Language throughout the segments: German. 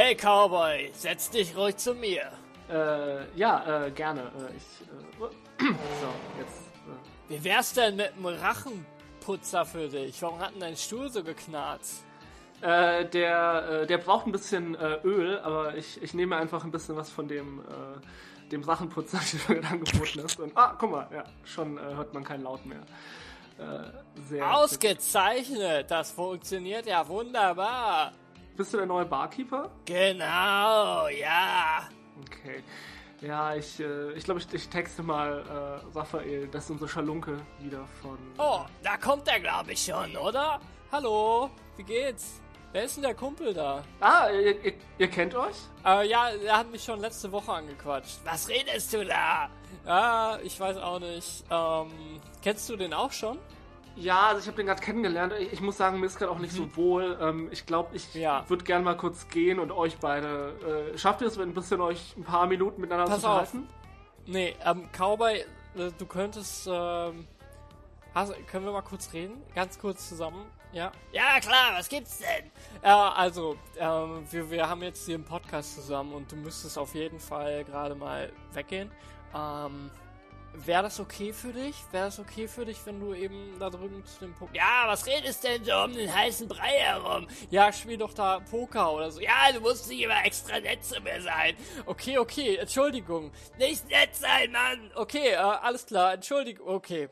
Hey Cowboy, setz dich ruhig zu mir. Äh, ja, äh, gerne. Äh, ich, äh, so, jetzt. Äh. Wie wär's denn mit einem Rachenputzer für dich? Warum hat denn dein Stuhl so geknarzt? Äh, der, äh, der braucht ein bisschen äh, Öl, aber ich, ich nehme einfach ein bisschen was von dem, äh, dem Rachenputzer, der mir angeboten ist. Und, ah, guck mal, ja, schon äh, hört man keinen Laut mehr. Äh, sehr Ausgezeichnet, das funktioniert ja wunderbar. Bist du der neue Barkeeper? Genau, ja. Okay. Ja, ich, äh, ich glaube, ich, ich texte mal äh, Raphael, das ist unsere Schalunke wieder von. Oh, da kommt er, glaube ich, schon, oder? Hallo, wie geht's? Wer ist denn der Kumpel da? Ah, ihr, ihr, ihr kennt euch? Äh, ja, er hat mich schon letzte Woche angequatscht. Was redest du da? Ja, ich weiß auch nicht. Ähm, kennst du den auch schon? Ja, also ich habe den gerade kennengelernt. Ich, ich, muss sagen, mir ist gerade auch nicht mhm. so wohl. Ähm, ich glaube, ich ja. würde gerne mal kurz gehen und euch beide. Äh, schafft ihr es, ein bisschen euch ein paar Minuten miteinander Pass zu unterhalten? Nee, ähm, Cowboy, äh, du könntest. Ähm, hast, können wir mal kurz reden? Ganz kurz zusammen. Ja. Ja, klar, was gibt's denn? Ja, also, ähm, wir, wir haben jetzt hier einen Podcast zusammen und du müsstest auf jeden Fall gerade mal weggehen. Ähm, Wäre das okay für dich? Wäre das okay für dich, wenn du eben da drüben zu dem Poker... Ja, was redest denn so um den heißen Brei herum? Ja, spiel doch da Poker oder so. Ja, du musst nicht immer extra nett zu mir sein. Okay, okay, Entschuldigung. Nicht nett sein, Mann. Okay, äh, alles klar, Entschuldigung, okay.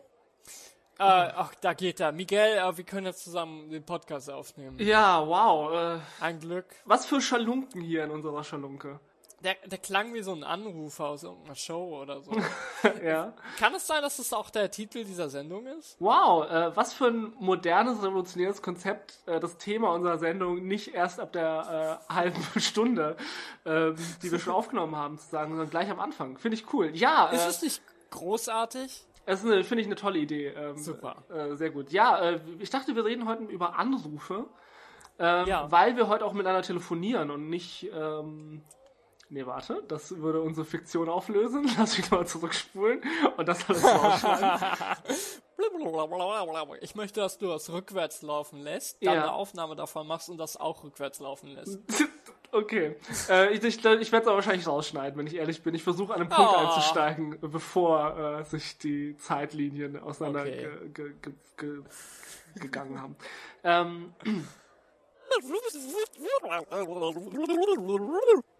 Äh, ach, da geht er. Miguel, äh, wir können jetzt zusammen den Podcast aufnehmen. Ja, wow. Äh, Ein Glück. Was für Schalunken hier in unserer Schalunke. Der, der klang wie so ein Anrufer aus irgendeiner Show oder so. ja. Kann es sein, dass das auch der Titel dieser Sendung ist? Wow, äh, was für ein modernes, revolutionäres Konzept, äh, das Thema unserer Sendung nicht erst ab der äh, halben Stunde, äh, die wir schon aufgenommen haben, zu sagen, sondern gleich am Anfang. Finde ich cool. Ja. Ist äh, es nicht großartig? Es ist, finde ich, eine tolle Idee. Ähm, Super. Äh, sehr gut. Ja, äh, ich dachte, wir reden heute über Anrufe. Ähm, ja. Weil wir heute auch miteinander telefonieren und nicht ähm, Nee, warte, das würde unsere Fiktion auflösen. Lass mich mal zurückspulen und das alles rausschneiden. ich möchte, dass du das rückwärts laufen lässt, dann ja. eine Aufnahme davon machst und das auch rückwärts laufen lässt. okay. Äh, ich ich, ich werde es aber wahrscheinlich rausschneiden, wenn ich ehrlich bin. Ich versuche an einem Punkt oh. einzusteigen, bevor äh, sich die Zeitlinien auseinander okay. ge, ge, ge, gegangen haben. Ähm,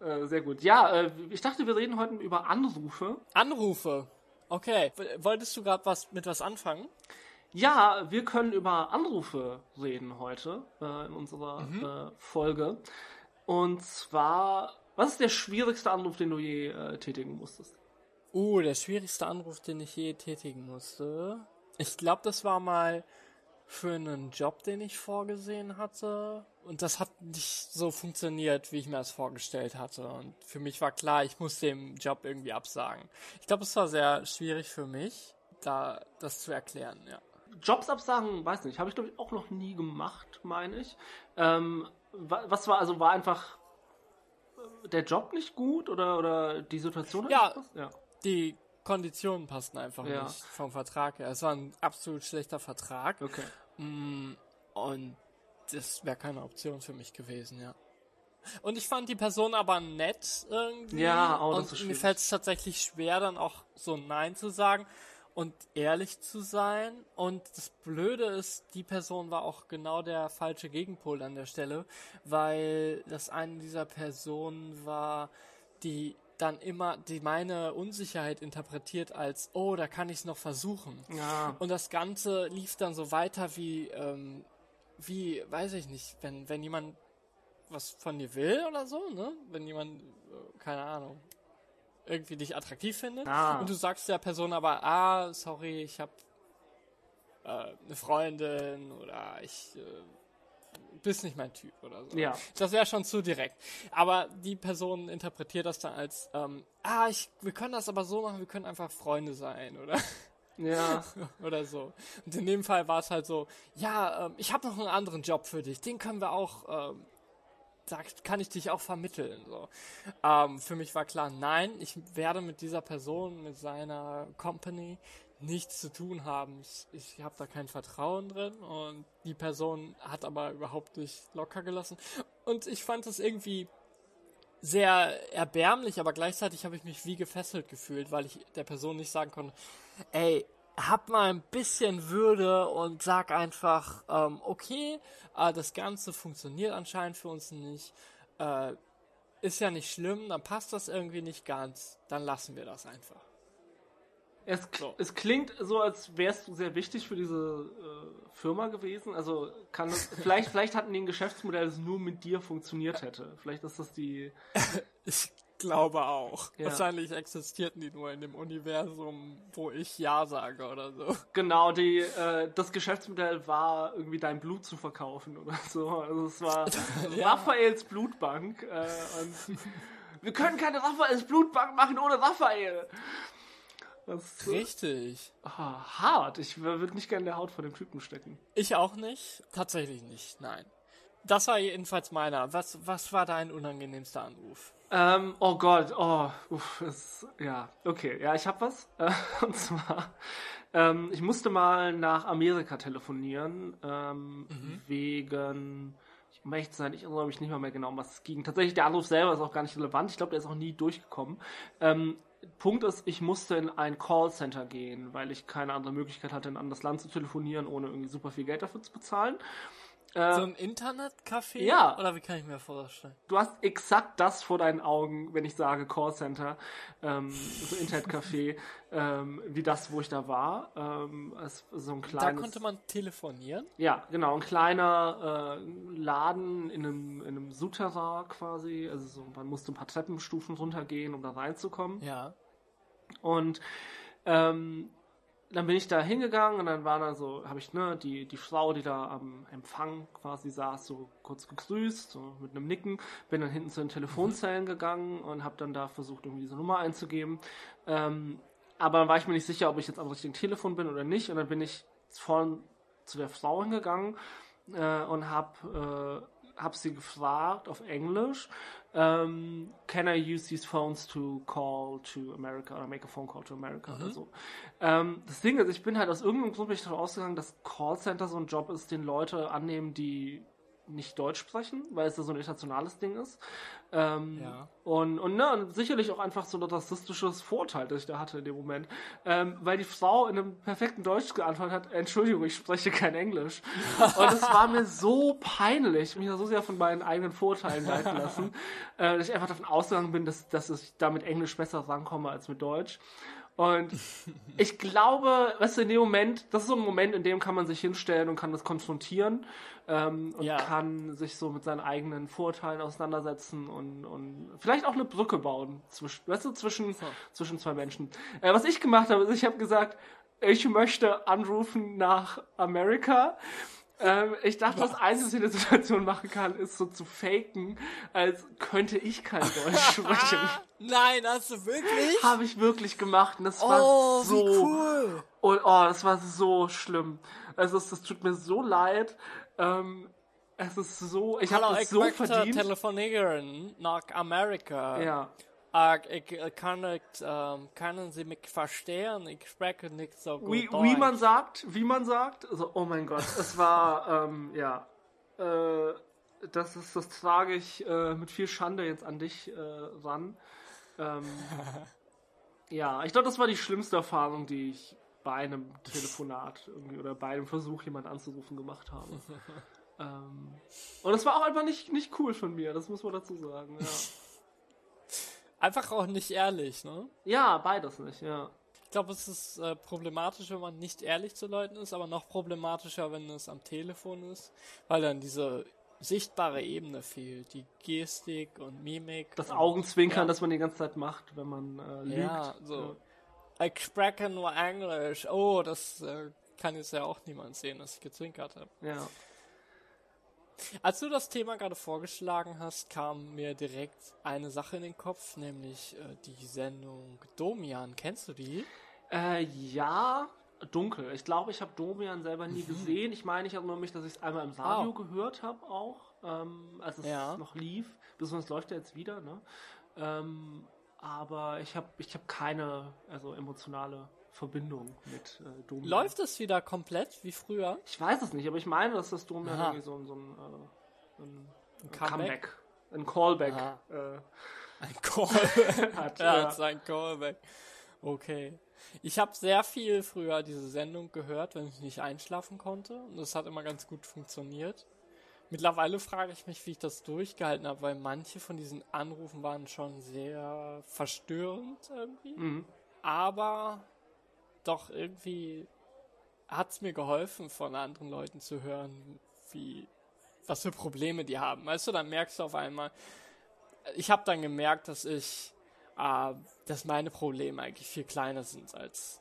äh, sehr gut. Ja, äh, ich dachte, wir reden heute über Anrufe. Anrufe. Okay. Wolltest du gerade was mit was anfangen? Ja, wir können über Anrufe reden heute äh, in unserer mhm. Folge. Und zwar, was ist der schwierigste Anruf, den du je tätigen musstest? Uh, der schwierigste Anruf, den ich je tätigen musste. Ich glaube, das war mal für einen Job, den ich vorgesehen hatte. Und das hat nicht so funktioniert, wie ich mir das vorgestellt hatte. Und für mich war klar, ich muss dem Job irgendwie absagen. Ich glaube, es war sehr schwierig für mich, da das zu erklären, ja. Jobs absagen, weiß nicht, habe ich glaube ich auch noch nie gemacht, meine ich. Ähm, was war, also war einfach äh, der Job nicht gut oder, oder die Situation? Ja, ja, die Konditionen passten einfach ja. nicht vom Vertrag her. Es war ein absolut schlechter Vertrag. Okay. Mm, und das wäre keine Option für mich gewesen, ja. Und ich fand die Person aber nett irgendwie. Ja, auch und mir fällt es tatsächlich schwer, dann auch so Nein zu sagen und ehrlich zu sein. Und das Blöde ist, die Person war auch genau der falsche Gegenpol an der Stelle, weil das eine dieser Personen war, die dann immer die meine Unsicherheit interpretiert als, oh, da kann ich es noch versuchen. Ja. Und das Ganze lief dann so weiter wie, ähm, wie, weiß ich nicht, wenn, wenn jemand was von dir will oder so, ne? Wenn jemand, äh, keine Ahnung, irgendwie dich attraktiv findet ah. und du sagst der Person aber, ah, sorry, ich habe äh, eine Freundin oder ich äh, bist nicht mein Typ oder so. Ja. Das wäre schon zu direkt. Aber die Person interpretiert das dann als, ähm, ah, ich, wir können das aber so machen, wir können einfach Freunde sein, oder? Ja. oder so. Und in dem Fall war es halt so, ja, ähm, ich habe noch einen anderen Job für dich, den können wir auch, ähm, da kann ich dich auch vermitteln. So. Ähm, für mich war klar, nein, ich werde mit dieser Person, mit seiner Company nichts zu tun haben. Ich habe da kein Vertrauen drin und die Person hat aber überhaupt nicht locker gelassen. Und ich fand es irgendwie sehr erbärmlich, aber gleichzeitig habe ich mich wie gefesselt gefühlt, weil ich der Person nicht sagen konnte, ey, hab mal ein bisschen Würde und sag einfach, ähm, okay, äh, das Ganze funktioniert anscheinend für uns nicht, äh, ist ja nicht schlimm, dann passt das irgendwie nicht ganz, dann lassen wir das einfach. Es, so. es klingt so, als wärst du sehr wichtig für diese äh, Firma gewesen. Also kann das, vielleicht, vielleicht hatten die ein Geschäftsmodell, das nur mit dir funktioniert hätte. Vielleicht ist das die. ich glaube auch. Ja. Wahrscheinlich existierten die nur in dem Universum, wo ich Ja sage oder so. Genau, die, äh, das Geschäftsmodell war irgendwie dein Blut zu verkaufen oder so. Also es war ja. Raphaels Blutbank. Äh, und wir können keine Raphaels Blutbank machen ohne Raphael. Das, Richtig. Oh, hart. Ich würde nicht gerne in der Haut von dem Typen stecken. Ich auch nicht. Tatsächlich nicht. Nein. Das war jedenfalls meiner. Was, was war dein unangenehmster Anruf? Ähm, oh Gott, oh, uff, ist, ja, okay, ja, ich hab was. Äh, und zwar, ähm, ich musste mal nach Amerika telefonieren, ähm, mhm. wegen, ich möchte sein, ich erinnere mich nicht mehr, mehr genau, um was es ging. Tatsächlich, der Anruf selber ist auch gar nicht relevant. Ich glaube, der ist auch nie durchgekommen. Ähm, Punkt ist, ich musste in ein Callcenter gehen, weil ich keine andere Möglichkeit hatte, in ein anderes Land zu telefonieren, ohne irgendwie super viel Geld dafür zu bezahlen. Äh, so ein Internetcafé? Ja. Oder wie kann ich mir vorstellen? Du hast exakt das vor deinen Augen, wenn ich sage Callcenter, ähm, so Internetcafé, ähm, wie das, wo ich da war. Ähm, so ein kleines, da konnte man telefonieren? Ja, genau. Ein kleiner äh, Laden in einem, in einem Souterrain quasi. Also so, man musste ein paar Treppenstufen runtergehen, um da reinzukommen. Ja. Und ähm, dann bin ich da hingegangen und dann war da so, habe ich ne, die, die Frau, die da am Empfang quasi saß, so kurz gegrüßt, so mit einem Nicken, bin dann hinten zu den Telefonzellen gegangen und habe dann da versucht, irgendwie diese Nummer einzugeben. Ähm, aber dann war ich mir nicht sicher, ob ich jetzt am richtigen Telefon bin oder nicht. Und dann bin ich vorn zu der Frau hingegangen äh, und habe äh, hab sie gefragt auf Englisch, um, ähm, can I use these phones to call to America oder make a phone call to America mhm. oder so. Um, das Ding ist, ich bin halt aus irgendeinem Grund bin ich davon ausgegangen, dass Callcenter so ein Job ist, den Leute annehmen, die nicht Deutsch sprechen, weil es ja so ein internationales Ding ist. Ähm, ja. Und, und, ne, und sicherlich auch einfach so ein rassistisches Vorteil, das ich da hatte in dem Moment. Ähm, weil die Frau in einem perfekten Deutsch geantwortet hat, Entschuldigung, ich spreche kein Englisch. und es war mir so peinlich, mich da so sehr von meinen eigenen Vorteilen leiten lassen, äh, dass ich einfach davon ausgegangen bin, dass, dass ich da mit Englisch besser rankomme als mit Deutsch. Und ich glaube, weißt du, in dem Moment, das ist so ein Moment, in dem kann man sich hinstellen und kann das konfrontieren ähm, und ja. kann sich so mit seinen eigenen Vorteilen auseinandersetzen und, und vielleicht auch eine Brücke bauen zwischen, weißt du, zwischen, so. zwischen zwei Menschen. Äh, was ich gemacht habe, ist, ich habe gesagt, ich möchte anrufen nach Amerika ähm, ich dachte, das Einzige, was ich in der Situation machen kann, ist so zu faken, als könnte ich kein Deutsch sprechen. Nein, hast du wirklich? Habe ich wirklich gemacht. Und das oh, war so. Wie cool. Und oh, das war so schlimm. Also es, das tut mir so leid. Ähm, es ist so, ich habe es so verdient. telefonieren nach Amerika. Ja. Uh, ich kann nicht, ähm, können Sie mich verstehen? Ich spreche nicht so gut wie, Deutsch. Wie man sagt, wie man sagt, also, oh mein Gott, es war, ähm, ja, äh, das ist, das trage ich äh, mit viel Schande jetzt an dich äh, ran. Ähm, ja, ich glaube, das war die schlimmste Erfahrung, die ich bei einem Telefonat irgendwie oder bei einem Versuch, jemanden anzurufen, gemacht habe. ähm, und es war auch einfach nicht, nicht cool von mir, das muss man dazu sagen, ja. Einfach auch nicht ehrlich, ne? Ja, beides nicht, ja. Ich glaube, es ist äh, problematisch, wenn man nicht ehrlich zu Leuten ist, aber noch problematischer, wenn es am Telefon ist, weil dann diese sichtbare Ebene fehlt, die Gestik und Mimik. Das Augenzwinkern, ja. das man die ganze Zeit macht, wenn man äh, lügt. Ja, so. Ja. Ich spreche nur Englisch. Oh, das äh, kann jetzt ja auch niemand sehen, dass ich gezwinkert habe. Ja. Als du das Thema gerade vorgeschlagen hast, kam mir direkt eine Sache in den Kopf, nämlich äh, die Sendung Domian. Kennst du die? Äh, ja, dunkel. Ich glaube, ich habe Domian selber nie mhm. gesehen. Ich meine, ich erinnere mich, dass ich es einmal im Radio oh. gehört habe auch, ähm, als es ja. noch lief. Besonders läuft er jetzt wieder, ne? Ähm, aber ich habe ich hab keine also emotionale Verbindung mit äh, Domian. Läuft es wieder komplett wie früher? Ich weiß es nicht, aber ich meine, dass das Domian irgendwie so, so ein, äh, ein, ein Comeback. Comeback. ein Callback. Äh, ein Callback. hat, ja, ja. ein Callback. Okay. Ich habe sehr viel früher diese Sendung gehört, wenn ich nicht einschlafen konnte. Und das hat immer ganz gut funktioniert. Mittlerweile frage ich mich, wie ich das durchgehalten habe, weil manche von diesen Anrufen waren schon sehr verstörend irgendwie. Mhm. Aber doch irgendwie hat es mir geholfen, von anderen Leuten zu hören, wie was für Probleme die haben. Weißt du, dann merkst du auf einmal, ich habe dann gemerkt, dass ich, äh, dass meine Probleme eigentlich viel kleiner sind als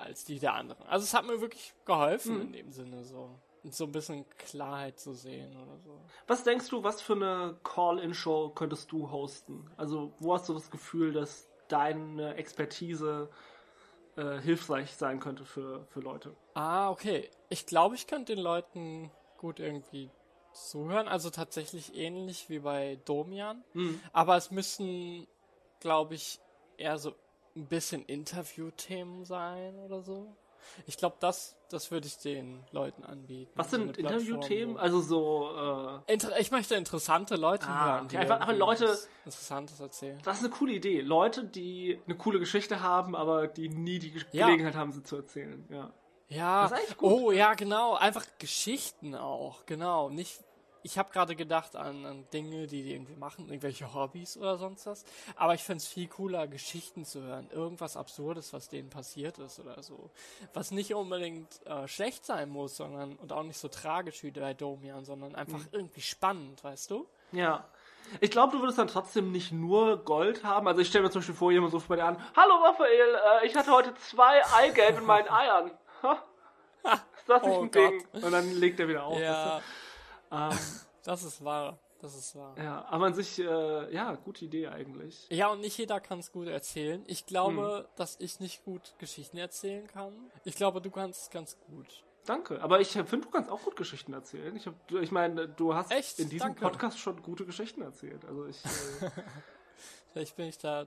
als die der anderen. Also es hat mir wirklich geholfen mhm. in dem Sinne so so ein bisschen Klarheit zu sehen oder so. Was denkst du, was für eine Call-in-Show könntest du hosten? Also, wo hast du das Gefühl, dass deine Expertise äh, hilfreich sein könnte für, für Leute? Ah, okay. Ich glaube, ich könnte den Leuten gut irgendwie zuhören. Also tatsächlich ähnlich wie bei Domian. Mhm. Aber es müssen, glaube ich, eher so ein bisschen Interviewthemen sein oder so. Ich glaube, das, das würde ich den Leuten anbieten. Was sind so Interviewthemen? Also so. Äh Inter ich möchte interessante Leute ah, hören, die einfach, aber Leute Interessantes erzählen. Das ist eine coole Idee. Leute, die eine coole Geschichte haben, aber die nie die ja. Gelegenheit haben, sie zu erzählen. Ja. Ja. Oh ja, genau. Einfach Geschichten auch. Genau. Nicht ich habe gerade gedacht an, an, Dinge, die die irgendwie machen, irgendwelche Hobbys oder sonst was. Aber ich fände es viel cooler, Geschichten zu hören. Irgendwas Absurdes, was denen passiert ist oder so. Was nicht unbedingt äh, schlecht sein muss, sondern und auch nicht so tragisch wie bei Domian, sondern einfach mhm. irgendwie spannend, weißt du? Ja. Ich glaube, du würdest dann trotzdem nicht nur Gold haben. Also ich stelle mir zum Beispiel vor, jemand ruft bei dir an, Hallo Raphael, äh, ich hatte heute zwei Eigelb in meinen Eiern. Ist das nicht oh ein Gott. Ding? Und dann legt er wieder auf. Ja. Ähm, das ist wahr. Das ist wahr. Ja, aber an sich, äh, ja, gute Idee eigentlich. Ja, und nicht jeder kann es gut erzählen. Ich glaube, hm. dass ich nicht gut Geschichten erzählen kann. Ich glaube, du kannst es ganz gut. Danke, aber ich finde, du kannst auch gut Geschichten erzählen. Ich, ich meine, du hast Echt? in diesem Danke. Podcast schon gute Geschichten erzählt. Also ich. Äh, Vielleicht bin ich da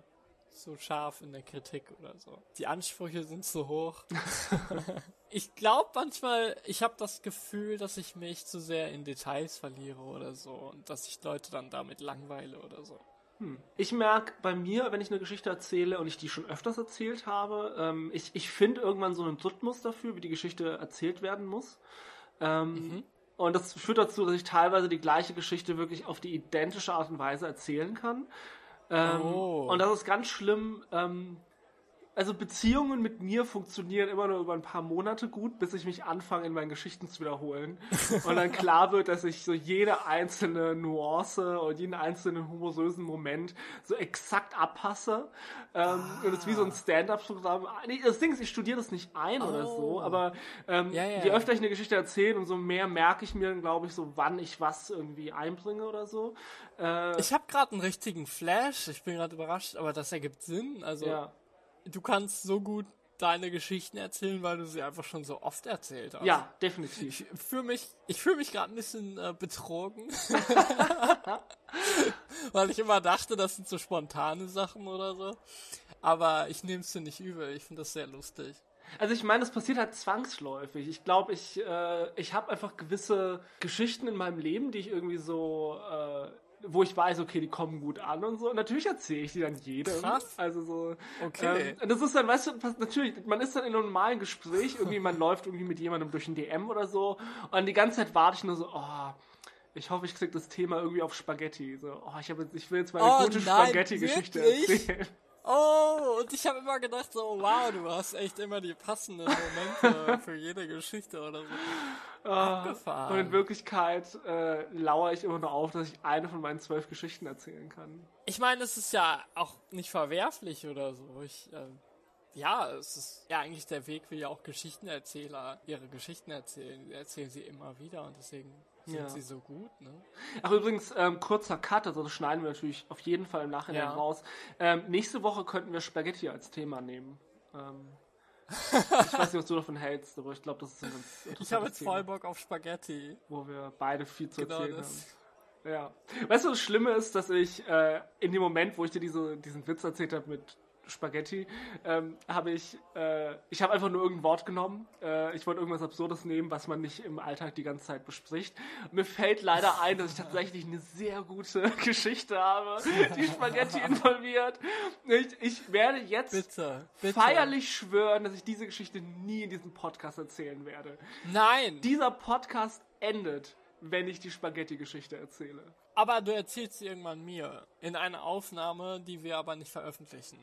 so scharf in der Kritik oder so. Die Ansprüche sind zu hoch. ich glaube manchmal, ich habe das Gefühl, dass ich mich zu sehr in Details verliere oder so und dass ich Leute dann damit langweile oder so. Hm. Ich merke bei mir, wenn ich eine Geschichte erzähle und ich die schon öfters erzählt habe, ähm, ich, ich finde irgendwann so einen Rhythmus dafür, wie die Geschichte erzählt werden muss. Ähm, mhm. Und das führt dazu, dass ich teilweise die gleiche Geschichte wirklich auf die identische Art und Weise erzählen kann. Ähm, oh. Und das ist ganz schlimm. Ähm, also Beziehungen mit mir funktionieren immer nur über ein paar Monate gut, bis ich mich anfange, in meinen Geschichten zu wiederholen. und dann klar wird, dass ich so jede einzelne Nuance und jeden einzelnen humorösen Moment so exakt abpasse. Ähm, ah. Und es ist wie so ein Stand-up-Programm. Nee, das Ding ist, ich studiere das nicht ein oh. oder so, aber ähm, ja, ja, je öfter ich eine Geschichte erzähle, umso mehr merke ich mir, glaube ich, so wann ich was irgendwie einbringe oder so. Äh, ich habe gerade einen richtigen Flash. Ich bin gerade überrascht, aber das ergibt Sinn. Also ja du kannst so gut deine Geschichten erzählen, weil du sie einfach schon so oft erzählt hast. Ja, definitiv. Ich fühle mich, ich fühle mich gerade ein bisschen äh, betrogen, weil ich immer dachte, das sind so spontane Sachen oder so. Aber ich nehme es dir nicht übel. Ich finde das sehr lustig. Also ich meine, das passiert halt zwangsläufig. Ich glaube, ich, äh, ich habe einfach gewisse Geschichten in meinem Leben, die ich irgendwie so äh, wo ich weiß, okay, die kommen gut an und so. Und natürlich erzähle ich die dann jedem. Krass. Also so. Okay. Ähm, das ist dann, weißt du, natürlich, man ist dann in einem normalen Gespräch, irgendwie, man läuft irgendwie mit jemandem durch ein DM oder so. Und die ganze Zeit warte ich nur so, oh, ich hoffe, ich krieg das Thema irgendwie auf Spaghetti. So, oh, ich, hab jetzt, ich will jetzt mal eine oh, gute Spaghetti-Geschichte erzählen. Oh, und ich habe immer gedacht so, wow, du hast echt immer die passenden Momente für jede Geschichte oder so. Ah, und in Wirklichkeit äh, lauere ich immer nur auf, dass ich eine von meinen zwölf Geschichten erzählen kann. Ich meine, es ist ja auch nicht verwerflich oder so. Ich, äh, ja, es ist ja eigentlich der Weg, wie ja auch Geschichtenerzähler ihre Geschichten erzählen. Erzählen sie immer wieder und deswegen sind ja. sie so gut, ne? Ach, übrigens, ähm, kurzer Cut, also das schneiden wir natürlich auf jeden Fall im Nachhinein ja. raus. Ähm, nächste Woche könnten wir Spaghetti als Thema nehmen. Ähm, ich weiß nicht, was du davon hältst, aber ich glaube, das ist ein ganz Ich habe jetzt Thema, voll Bock auf Spaghetti. Wo wir beide viel zu genau erzählen das. haben. Ja. Weißt du, das Schlimme ist, dass ich äh, in dem Moment, wo ich dir diese, diesen Witz erzählt habe mit Spaghetti, ähm, habe ich, äh, ich habe einfach nur irgendein Wort genommen. Äh, ich wollte irgendwas Absurdes nehmen, was man nicht im Alltag die ganze Zeit bespricht. Mir fällt leider ein, dass ich tatsächlich eine sehr gute Geschichte habe, die Spaghetti involviert. Ich, ich werde jetzt bitte, bitte. feierlich schwören, dass ich diese Geschichte nie in diesem Podcast erzählen werde. Nein! Dieser Podcast endet, wenn ich die Spaghetti-Geschichte erzähle. Aber du erzählst sie irgendwann mir. In einer Aufnahme, die wir aber nicht veröffentlichen.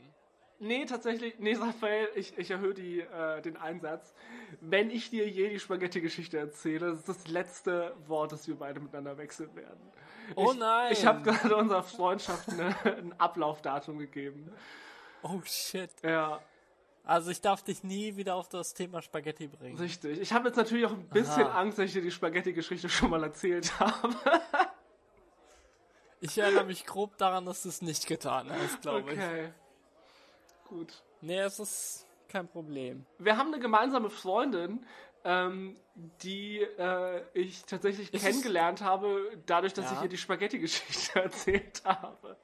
Nee, tatsächlich, nee, Raphael, ich, ich erhöhe die, äh, den Einsatz. Wenn ich dir je die Spaghetti-Geschichte erzähle, das ist das letzte Wort, das wir beide miteinander wechseln werden. Oh ich, nein! Ich habe gerade unserer Freundschaft eine, ein Ablaufdatum gegeben. Oh shit. Ja. Also ich darf dich nie wieder auf das Thema Spaghetti bringen. Richtig. Ich habe jetzt natürlich auch ein bisschen Aha. Angst, dass ich dir die Spaghetti-Geschichte schon mal erzählt habe. ich erinnere mich grob daran, dass du es nicht getan hast, glaube okay. ich. Okay gut. Nee, es ist kein Problem. Wir haben eine gemeinsame Freundin, ähm, die äh, ich tatsächlich ist kennengelernt habe, dadurch, dass ja. ich ihr die Spaghetti-Geschichte erzählt habe.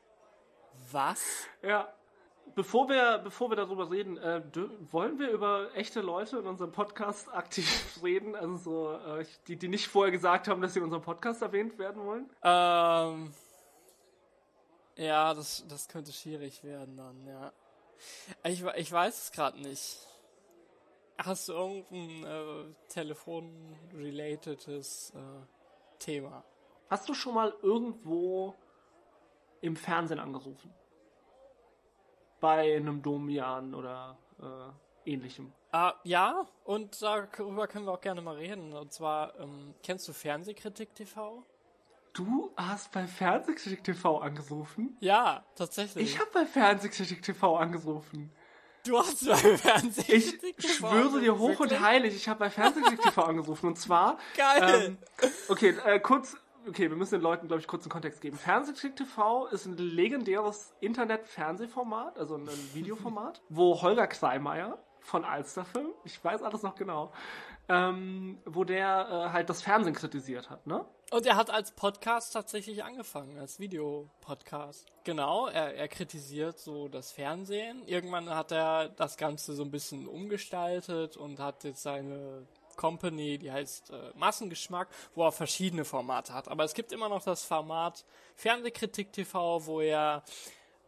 Was? Ja. Bevor wir, bevor wir darüber reden, äh, wollen wir über echte Leute in unserem Podcast aktiv reden? Also so, äh, die, die nicht vorher gesagt haben, dass sie in unserem Podcast erwähnt werden wollen? Ähm. Ja, das, das könnte schwierig werden dann, ja. Ich, ich weiß es gerade nicht. Hast du irgendein äh, Telefon-relatedes äh, Thema? Hast du schon mal irgendwo im Fernsehen angerufen? Bei einem Domian oder äh, ähnlichem? Uh, ja, und darüber können wir auch gerne mal reden. Und zwar, ähm, kennst du Fernsehkritik TV? Du hast bei Fernsehkritik TV angerufen? Ja, tatsächlich. Ich habe bei Fernsehkritik TV angerufen. Du hast bei Fernsehkritik TV Ich schwöre dir hoch wirklich? und heilig, ich habe bei Fernsehkritik TV angerufen. Und zwar. Geil! Ähm, okay, äh, kurz. Okay, wir müssen den Leuten, glaube ich, kurz einen Kontext geben. Fernsehkritik TV ist ein legendäres Internet-Fernsehformat, also ein Videoformat, wo Holger Kreimeier von Alsterfilm, ich weiß alles noch genau, ähm, wo der äh, halt das Fernsehen kritisiert hat, ne? Und er hat als Podcast tatsächlich angefangen, als Videopodcast. Genau, er, er kritisiert so das Fernsehen. Irgendwann hat er das Ganze so ein bisschen umgestaltet und hat jetzt seine Company, die heißt äh, Massengeschmack, wo er verschiedene Formate hat. Aber es gibt immer noch das Format Fernsehkritik TV, wo er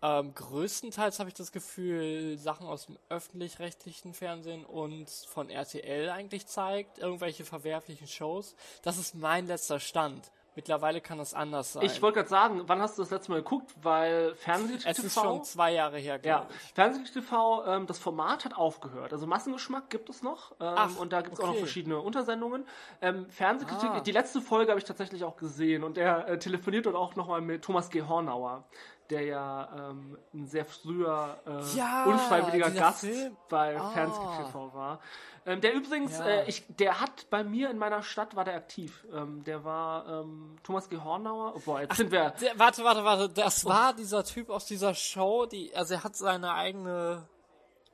ähm, größtenteils habe ich das Gefühl, Sachen aus dem öffentlich-rechtlichen Fernsehen und von RTL eigentlich zeigt, irgendwelche verwerflichen Shows. Das ist mein letzter Stand. Mittlerweile kann das anders sein. Ich wollte gerade sagen, wann hast du das letzte Mal geguckt? Weil Fernsehkritik TV... Es ist schon zwei Jahre her, glaube ja. ich. Fernsehkritik TV, ähm, das Format hat aufgehört. Also Massengeschmack gibt es noch. Ähm, Ach, und da gibt es okay. auch noch verschiedene Untersendungen. Ähm, Fernsehkritik, ah. die letzte Folge habe ich tatsächlich auch gesehen. Und er äh, telefoniert dort auch nochmal mit Thomas G. Hornauer der ja ähm, ein sehr früher äh, ja, unfreiwilliger Gast Film. bei oh. Fernseh-TV war. Ähm, der übrigens, ja. äh, ich, der hat bei mir in meiner Stadt war der aktiv. Ähm, der war ähm, Thomas G. Hornauer. Oh, boah, jetzt Ach, sind wir. Der, warte, warte, warte. Das war dieser Typ aus dieser Show, die, also er hat seine eigene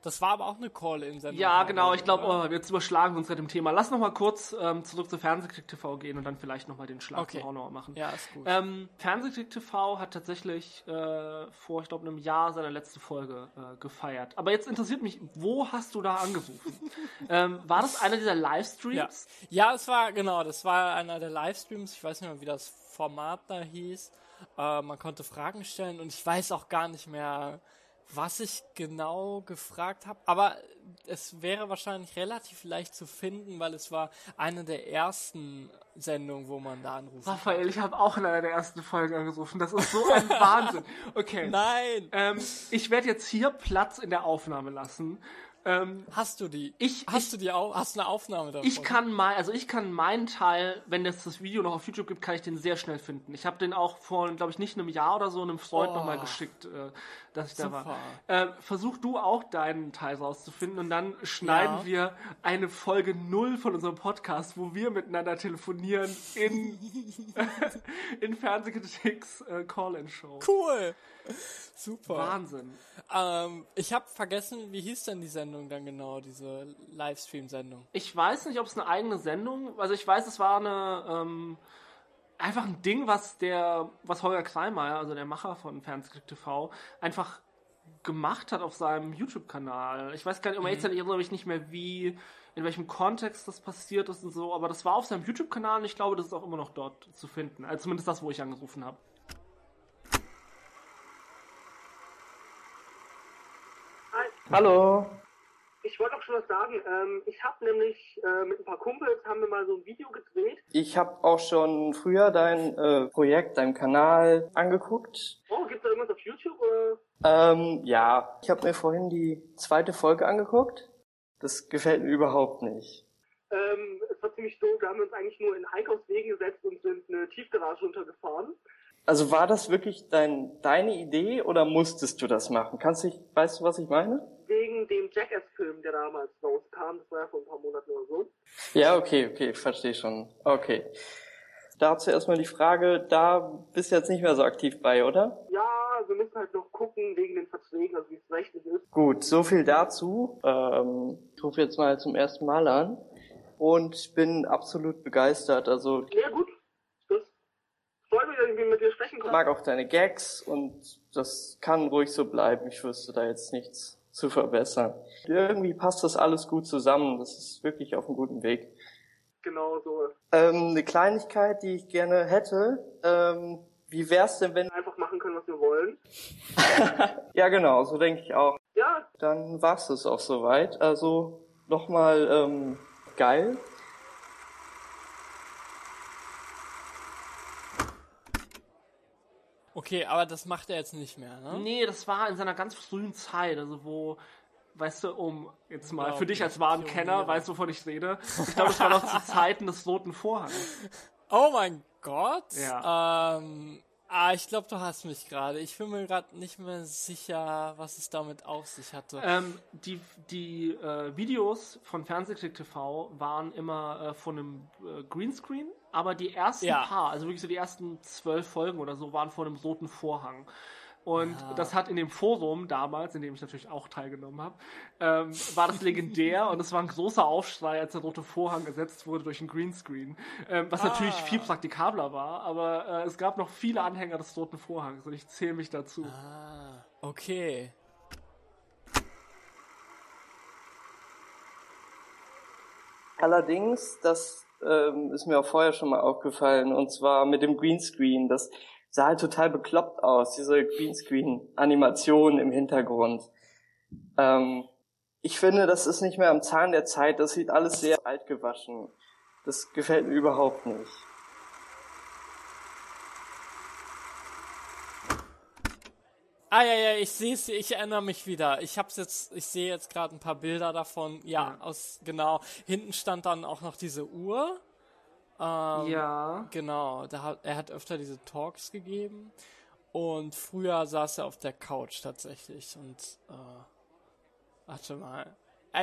das war aber auch eine Call-In-Sendung. Ja, genau. Ich glaube, oh, jetzt überschlagen wir uns mit dem Thema. Lass noch mal kurz ähm, zurück zu Fernsehkrieg TV gehen und dann vielleicht noch mal den Schlag okay. Hornauer machen. Ja, ist gut. Ähm, Fernsehkrieg TV hat tatsächlich äh, vor, ich glaube, einem Jahr seine letzte Folge äh, gefeiert. Aber jetzt interessiert mich, wo hast du da angerufen? ähm, war das einer dieser Livestreams? Ja. ja, es war, genau, das war einer der Livestreams. Ich weiß nicht mehr, wie das Format da hieß. Äh, man konnte Fragen stellen und ich weiß auch gar nicht mehr, was ich genau gefragt habe. Aber es wäre wahrscheinlich relativ leicht zu finden, weil es war eine der ersten Sendungen, wo man da anruft. Raphael, ich habe auch in einer der ersten Folgen angerufen. Das ist so ein Wahnsinn. Okay. Nein. Ähm, ich werde jetzt hier Platz in der Aufnahme lassen ähm, hast du die? Ich, hast ich, du die auch? Hast eine Aufnahme davon? Ich kann mal, also ich kann meinen Teil, wenn es das Video noch auf YouTube gibt, kann ich den sehr schnell finden. Ich habe den auch vor, glaube ich, nicht einem Jahr oder so einem Freund oh, nochmal geschickt, äh, dass ich super. da war. Äh, versuch du auch deinen Teil rauszufinden und dann schneiden ja. wir eine Folge null von unserem Podcast, wo wir miteinander telefonieren in in Fernsehkritiks äh, Call-in-Show. Cool. Super. Wahnsinn. Ähm, ich habe vergessen, wie hieß denn die Sendung dann genau, diese Livestream-Sendung? Ich weiß nicht, ob es eine eigene Sendung, also ich weiß, es war eine, ähm, einfach ein Ding, was der, was Holger Kreimeier, also der Macher von Fernsehkrieg TV, einfach gemacht hat auf seinem YouTube-Kanal. Ich weiß gar nicht, um mhm. erinnere mich nicht mehr, wie, in welchem Kontext das passiert ist und so, aber das war auf seinem YouTube-Kanal und ich glaube, das ist auch immer noch dort zu finden. Also zumindest das, wo ich angerufen habe. Hallo. Ich wollte auch schon was sagen. Ähm, ich habe nämlich äh, mit ein paar Kumpels haben wir mal so ein Video gedreht. Ich habe auch schon früher dein äh, Projekt, deinen Kanal angeguckt. Oh, gibt's da irgendwas auf YouTube oder? Ähm, ja, ich habe mir vorhin die zweite Folge angeguckt. Das gefällt mir überhaupt nicht. Ähm, es war ziemlich doof. Wir haben uns eigentlich nur in Einkaufswegen gesetzt und sind eine Tiefgarage runtergefahren. Also war das wirklich dein, deine Idee oder musstest du das machen? Kannst du, weißt du, was ich meine? Wegen dem Jackass-Film, der damals rauskam, das war ja vor ein paar Monaten oder so. Ja, okay, okay, verstehe schon. Okay. Dazu erstmal die Frage, da bist du jetzt nicht mehr so aktiv bei, oder? Ja, wir müssen halt noch gucken wegen den Verträgen, also wie es rechtlich ist. Gut, so viel dazu. Ähm, ich rufe jetzt mal zum ersten Mal an und bin absolut begeistert. Also ja gut, dass ich mit dir sprechen. Ich mag auch deine Gags und das kann ruhig so bleiben. Ich wüsste da jetzt nichts zu verbessern. Irgendwie passt das alles gut zusammen. Das ist wirklich auf einem guten Weg. Genau so. Ähm, eine Kleinigkeit, die ich gerne hätte. Ähm, wie wär's denn, wenn einfach machen können, was wir wollen? ja, genau. So denke ich auch. Ja. Dann war's es auch soweit. Also nochmal ähm, geil. Okay, aber das macht er jetzt nicht mehr, ne? Nee, das war in seiner ganz frühen Zeit, also wo, weißt du, um jetzt mal für dich als wahren Kenner, weißt du, wovon ich rede? Ich glaube, es war noch zu Zeiten des Roten Vorhangs. Oh mein Gott! Ja. Ähm, Ah, ich glaube, du hast mich gerade. Ich bin mir gerade nicht mehr sicher, was es damit auf sich hatte. Ähm, die die äh, Videos von Fernsehklick TV waren immer äh, von einem äh, Greenscreen, aber die ersten ja. paar, also wirklich so die ersten zwölf Folgen oder so, waren vor einem roten Vorhang. Und ah. das hat in dem Forum damals, in dem ich natürlich auch teilgenommen habe, ähm, war das legendär und es war ein großer Aufschrei, als der rote Vorhang ersetzt wurde durch ein Greenscreen. Ähm, was ah. natürlich viel praktikabler war, aber äh, es gab noch viele Anhänger des roten Vorhangs und ich zähle mich dazu. Ah, okay. Allerdings, das ähm, ist mir auch vorher schon mal aufgefallen, und zwar mit dem Greenscreen. Das sah halt total bekloppt aus, diese Greenscreen-Animation im Hintergrund. Ähm, ich finde, das ist nicht mehr am Zahn der Zeit, das sieht alles sehr alt gewaschen. Das gefällt mir überhaupt nicht. Ah ja, ja, ich sehe es, ich erinnere mich wieder. Ich hab's jetzt, ich sehe jetzt gerade ein paar Bilder davon. Ja, ja, aus genau. Hinten stand dann auch noch diese Uhr. Ähm, ja. Genau, da hat, er hat öfter diese Talks gegeben und früher saß er auf der Couch tatsächlich und äh, warte mal.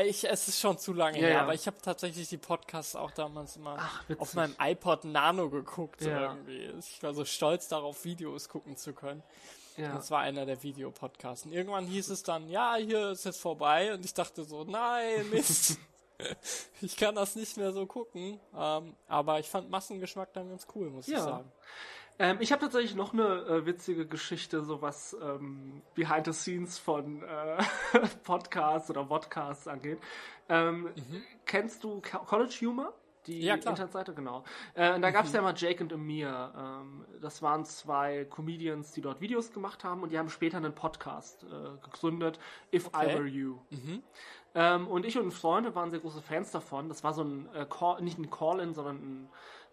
Ich, es ist schon zu lange ja, her, ja. aber ich habe tatsächlich die Podcasts auch damals immer Ach, auf meinem iPod Nano geguckt ja. irgendwie. Ich war so stolz darauf, Videos gucken zu können. Ja. Das war einer der Videopodcasts. Und irgendwann hieß es dann, ja, hier ist jetzt vorbei. Und ich dachte so, nein, Mist. ich kann das nicht mehr so gucken. Ähm, aber ich fand Massengeschmack dann ganz cool, muss ja. ich sagen. Ähm, ich habe tatsächlich noch eine äh, witzige Geschichte, so was ähm, Behind the Scenes von äh, Podcasts oder Podcasts angeht. Ähm, mhm. Kennst du College Humor? Die ja, Internetseite, genau. Äh, und da gab es mhm. ja mal Jake und Amir. Ähm, das waren zwei Comedians, die dort Videos gemacht haben und die haben später einen Podcast äh, gegründet, If okay. I Were You. Mhm. Ähm, und ich und Freunde waren sehr große Fans davon. Das war so ein, äh, Call, nicht ein Call-In, sondern ein,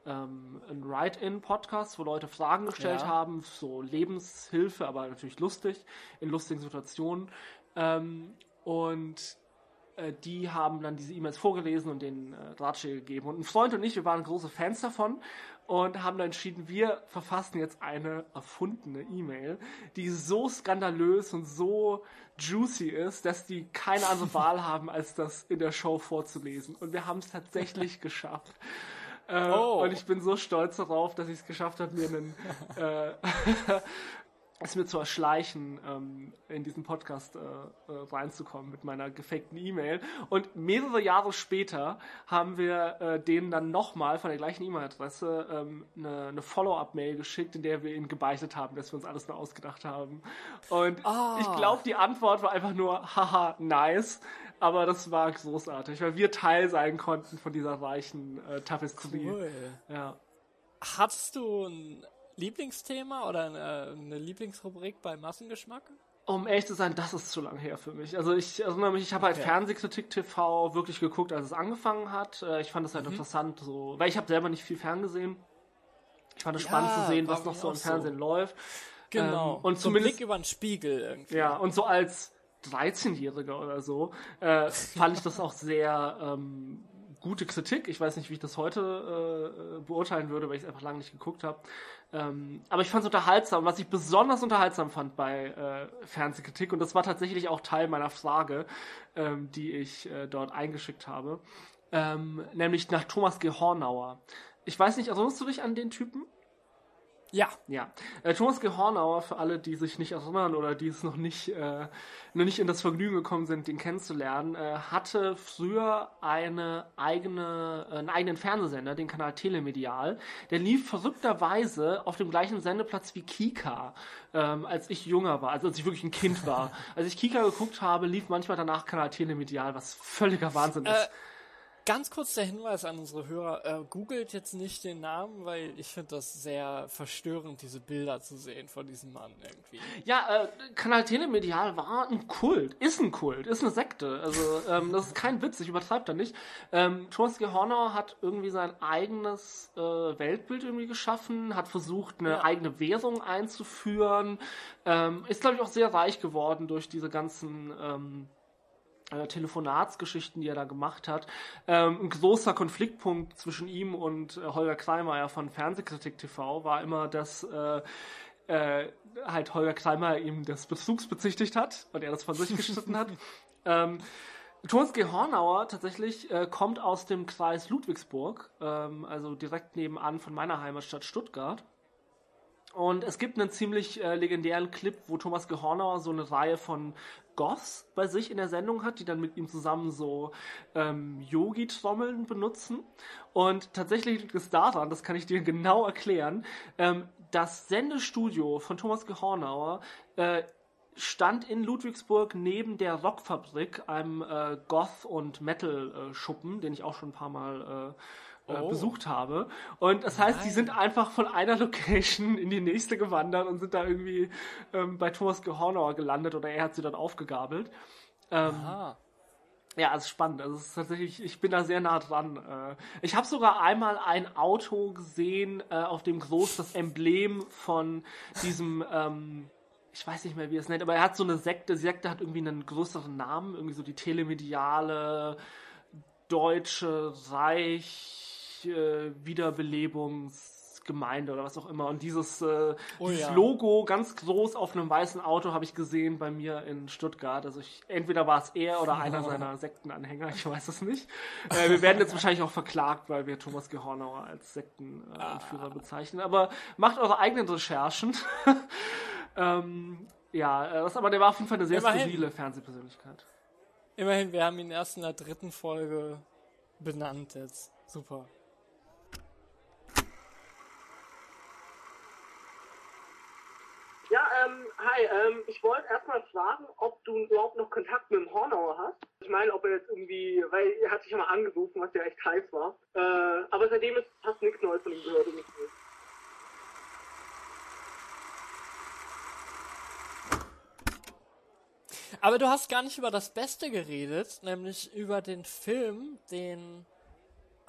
ähm, ein Write-In-Podcast, wo Leute Fragen gestellt ja. haben, so Lebenshilfe, aber natürlich lustig, in lustigen Situationen. Ähm, und äh, die haben dann diese E-Mails vorgelesen und den äh, Dratsche gegeben. Und ein Freund und ich, wir waren große Fans davon und haben dann entschieden, wir verfassen jetzt eine erfundene E-Mail, die so skandalös und so juicy ist, dass die keine andere Wahl haben, als das in der Show vorzulesen. Und wir haben es tatsächlich geschafft. Äh, oh. Und ich bin so stolz darauf, dass ich es geschafft habe, mir einen, äh, es mir zu erschleichen, ähm, in diesen Podcast äh, äh, reinzukommen mit meiner gefakten E-Mail. Und mehrere Jahre später haben wir äh, denen dann nochmal von der gleichen E-Mail-Adresse ähm, eine, eine Follow-up-Mail geschickt, in der wir ihnen gebeichtet haben, dass wir uns alles nur ausgedacht haben. Und oh. ich glaube, die Antwort war einfach nur, haha, nice. Aber das war großartig, weil wir Teil sein konnten von dieser reichen äh, Tapisserie. Cool. Ja. Hattest du ein Lieblingsthema oder eine, Lieblingsrubrik bei Massengeschmack? Um ehrlich zu sein, das ist zu lang her für mich. Also ich erinnere mich, ich habe halt okay. Fernsehkritik TV wirklich geguckt, als es angefangen hat. Äh, ich fand es halt mhm. interessant, so, weil ich habe selber nicht viel ferngesehen. Ich fand es ja, spannend zu sehen, was noch so im Fernsehen so. läuft. Genau. Ähm, und so zumindest Blick über den Spiegel irgendwie. Ja, und so als 13-Jähriger oder so äh, fand ich das auch sehr ähm, gute Kritik. Ich weiß nicht, wie ich das heute äh, beurteilen würde, weil ich es einfach lange nicht geguckt habe. Ähm, aber ich fand es unterhaltsam. Was ich besonders unterhaltsam fand bei äh, Fernsehkritik, und das war tatsächlich auch Teil meiner Frage, ähm, die ich äh, dort eingeschickt habe, ähm, nämlich nach Thomas G. Hornauer. Ich weiß nicht, erinnerst du dich an den Typen? Ja. Ja. Äh, Thomas Gehornauer, für alle, die sich nicht erinnern oder die es noch nicht, äh, noch nicht in das Vergnügen gekommen sind, den kennenzulernen, äh, hatte früher eine eigene, äh, einen eigenen Fernsehsender, den Kanal Telemedial. Der lief verrückterweise auf dem gleichen Sendeplatz wie Kika, ähm, als ich jünger war, also als ich wirklich ein Kind war. als ich Kika geguckt habe, lief manchmal danach Kanal Telemedial, was völliger Wahnsinn ist. Ganz kurz der Hinweis an unsere Hörer, äh, googelt jetzt nicht den Namen, weil ich finde das sehr verstörend, diese Bilder zu sehen von diesem Mann irgendwie. Ja, äh, Kanal Telemedial war ein Kult, ist ein Kult, ist eine Sekte. Also ähm, das ist kein Witz, ich übertreibe da nicht. Ähm, Thomas G. Hornauer hat irgendwie sein eigenes äh, Weltbild irgendwie geschaffen, hat versucht, eine ja. eigene Währung einzuführen, ähm, ist glaube ich auch sehr reich geworden durch diese ganzen ähm, äh, Telefonatsgeschichten, die er da gemacht hat. Ähm, ein großer Konfliktpunkt zwischen ihm und äh, Holger Kleinmeier von Fernsehkritik TV war immer, dass äh, äh, halt Holger Kleinmeier ihm des Bezugs bezichtigt hat und er das von sich geschnitten hat. Ähm, Thomas G. Hornauer tatsächlich äh, kommt aus dem Kreis Ludwigsburg, ähm, also direkt nebenan von meiner Heimatstadt Stuttgart. Und es gibt einen ziemlich äh, legendären Clip, wo Thomas Gehornauer so eine Reihe von Goths bei sich in der Sendung hat, die dann mit ihm zusammen so ähm, Yogi-Trommeln benutzen. Und tatsächlich liegt es daran, das kann ich dir genau erklären, ähm, das Sendestudio von Thomas Gehornauer äh, stand in Ludwigsburg neben der Rockfabrik, einem äh, Goth- und Metal-Schuppen, den ich auch schon ein paar Mal äh, äh, oh. besucht habe. Und das heißt, Nein. die sind einfach von einer Location in die nächste gewandert und sind da irgendwie ähm, bei Thomas Gehornauer gelandet oder er hat sie dann aufgegabelt. Ähm, Aha. Ja, es ist spannend. Also es ist tatsächlich, ich bin da sehr nah dran. Äh. Ich habe sogar einmal ein Auto gesehen, äh, auf dem groß das Emblem von diesem, ähm, ich weiß nicht mehr, wie es nennt, aber er hat so eine Sekte. Die Sekte hat irgendwie einen größeren Namen, irgendwie so die telemediale Deutsche Reich äh, Wiederbelebungsgemeinde oder was auch immer. Und dieses, äh, oh, dieses ja. Logo ganz groß auf einem weißen Auto habe ich gesehen bei mir in Stuttgart. Also ich, entweder war es er oder einer seiner Sektenanhänger, ich weiß es nicht. Äh, wir werden jetzt wahrscheinlich auch verklagt, weil wir Thomas Gehornauer als Sektenführer ah. bezeichnen. Aber macht eure eigenen Recherchen. ähm, ja, äh, das, aber der war auf jeden Fall eine sehr Immerhin. skurrile Fernsehpersönlichkeit. Immerhin, wir haben ihn erst in der dritten Folge benannt jetzt. Super. Ja, ähm, hi, ähm, ich wollte erstmal fragen, ob du überhaupt noch Kontakt mit dem Hornauer hast. Ich meine, ob er jetzt irgendwie, weil er hat sich ja mal angerufen, was ja echt heiß war. Äh, aber seitdem ist fast nichts Neues von ihm gehört. Und nicht Aber du hast gar nicht über das Beste geredet, nämlich über den Film, den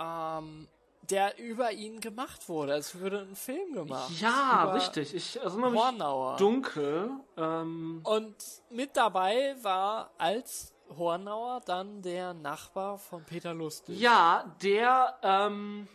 ähm, der über ihn gemacht wurde. Es wurde ein Film gemacht. Ja, richtig. Ich erinnere mich Hornauer. dunkel. Ähm Und mit dabei war als Hornauer dann der Nachbar von Peter Lustig. Ja, der, ähm,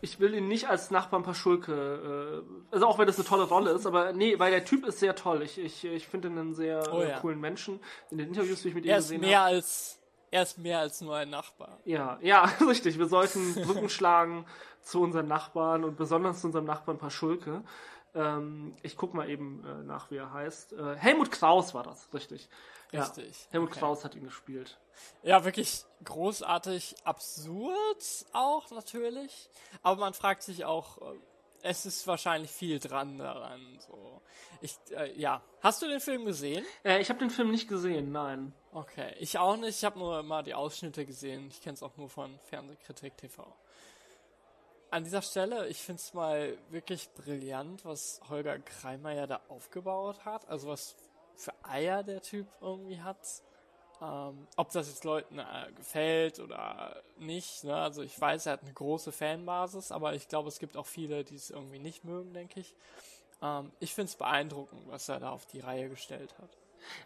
ich will ihn nicht als Nachbarn Paschulke, äh, also auch wenn das eine tolle Rolle ist, aber nee, weil der Typ ist sehr toll. Ich, ich, ich finde ihn einen sehr oh, ja. coolen Menschen. In den Interviews, die ich mit er ihm gesehen habe. Er ist mehr hab. als er ist mehr als nur ein Nachbar. Ja, ja, richtig. Wir sollten Brücken schlagen zu unseren Nachbarn und besonders zu unserem Nachbarn Paschulke. Ähm, ich guck mal eben äh, nach, wie er heißt. Äh, Helmut Kraus war das, richtig. Richtig. Ja, Helmut okay. Kraus hat ihn gespielt. Ja, wirklich großartig, absurd auch natürlich. Aber man fragt sich auch, äh, es ist wahrscheinlich viel dran daran. So. Ich, äh, ja. Hast du den Film gesehen? Äh, ich habe den Film nicht gesehen, nein. Okay, ich auch nicht. Ich habe nur mal die Ausschnitte gesehen. Ich kenne es auch nur von Fernsehkritik TV. An dieser Stelle, ich finde es mal wirklich brillant, was Holger Kreimeier da aufgebaut hat. Also was für Eier der Typ irgendwie hat. Ähm, ob das jetzt Leuten äh, gefällt oder nicht. Ne? Also ich weiß, er hat eine große Fanbasis, aber ich glaube, es gibt auch viele, die es irgendwie nicht mögen, denke ich. Ähm, ich finde es beeindruckend, was er da auf die Reihe gestellt hat.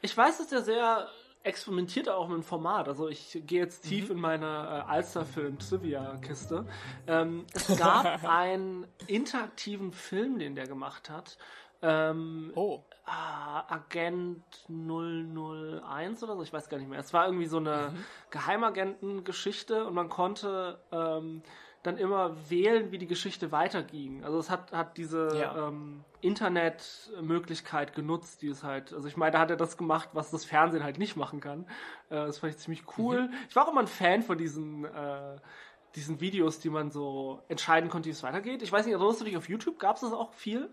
Ich weiß, dass er sehr experimentiert auch mit dem Format. Also ich gehe jetzt tief mhm. in meine äh, Alsterfilm-Trivia-Kiste. Ähm, es gab einen interaktiven Film, den der gemacht hat. Ähm, oh. Äh, Agent 001 oder so, ich weiß gar nicht mehr. Es war irgendwie so eine mhm. Geheimagentengeschichte und man konnte ähm, dann immer wählen, wie die Geschichte weiterging. Also es hat, hat diese ja. ähm, Internetmöglichkeit genutzt, die es halt, also ich meine, da hat er das gemacht, was das Fernsehen halt nicht machen kann. Äh, das fand ich ziemlich cool. Mhm. Ich war auch immer ein Fan von diesen äh, diesen Videos, die man so entscheiden konnte, wie es weitergeht. Ich weiß nicht, erinnerst du dich auf YouTube? Gab es das auch viel?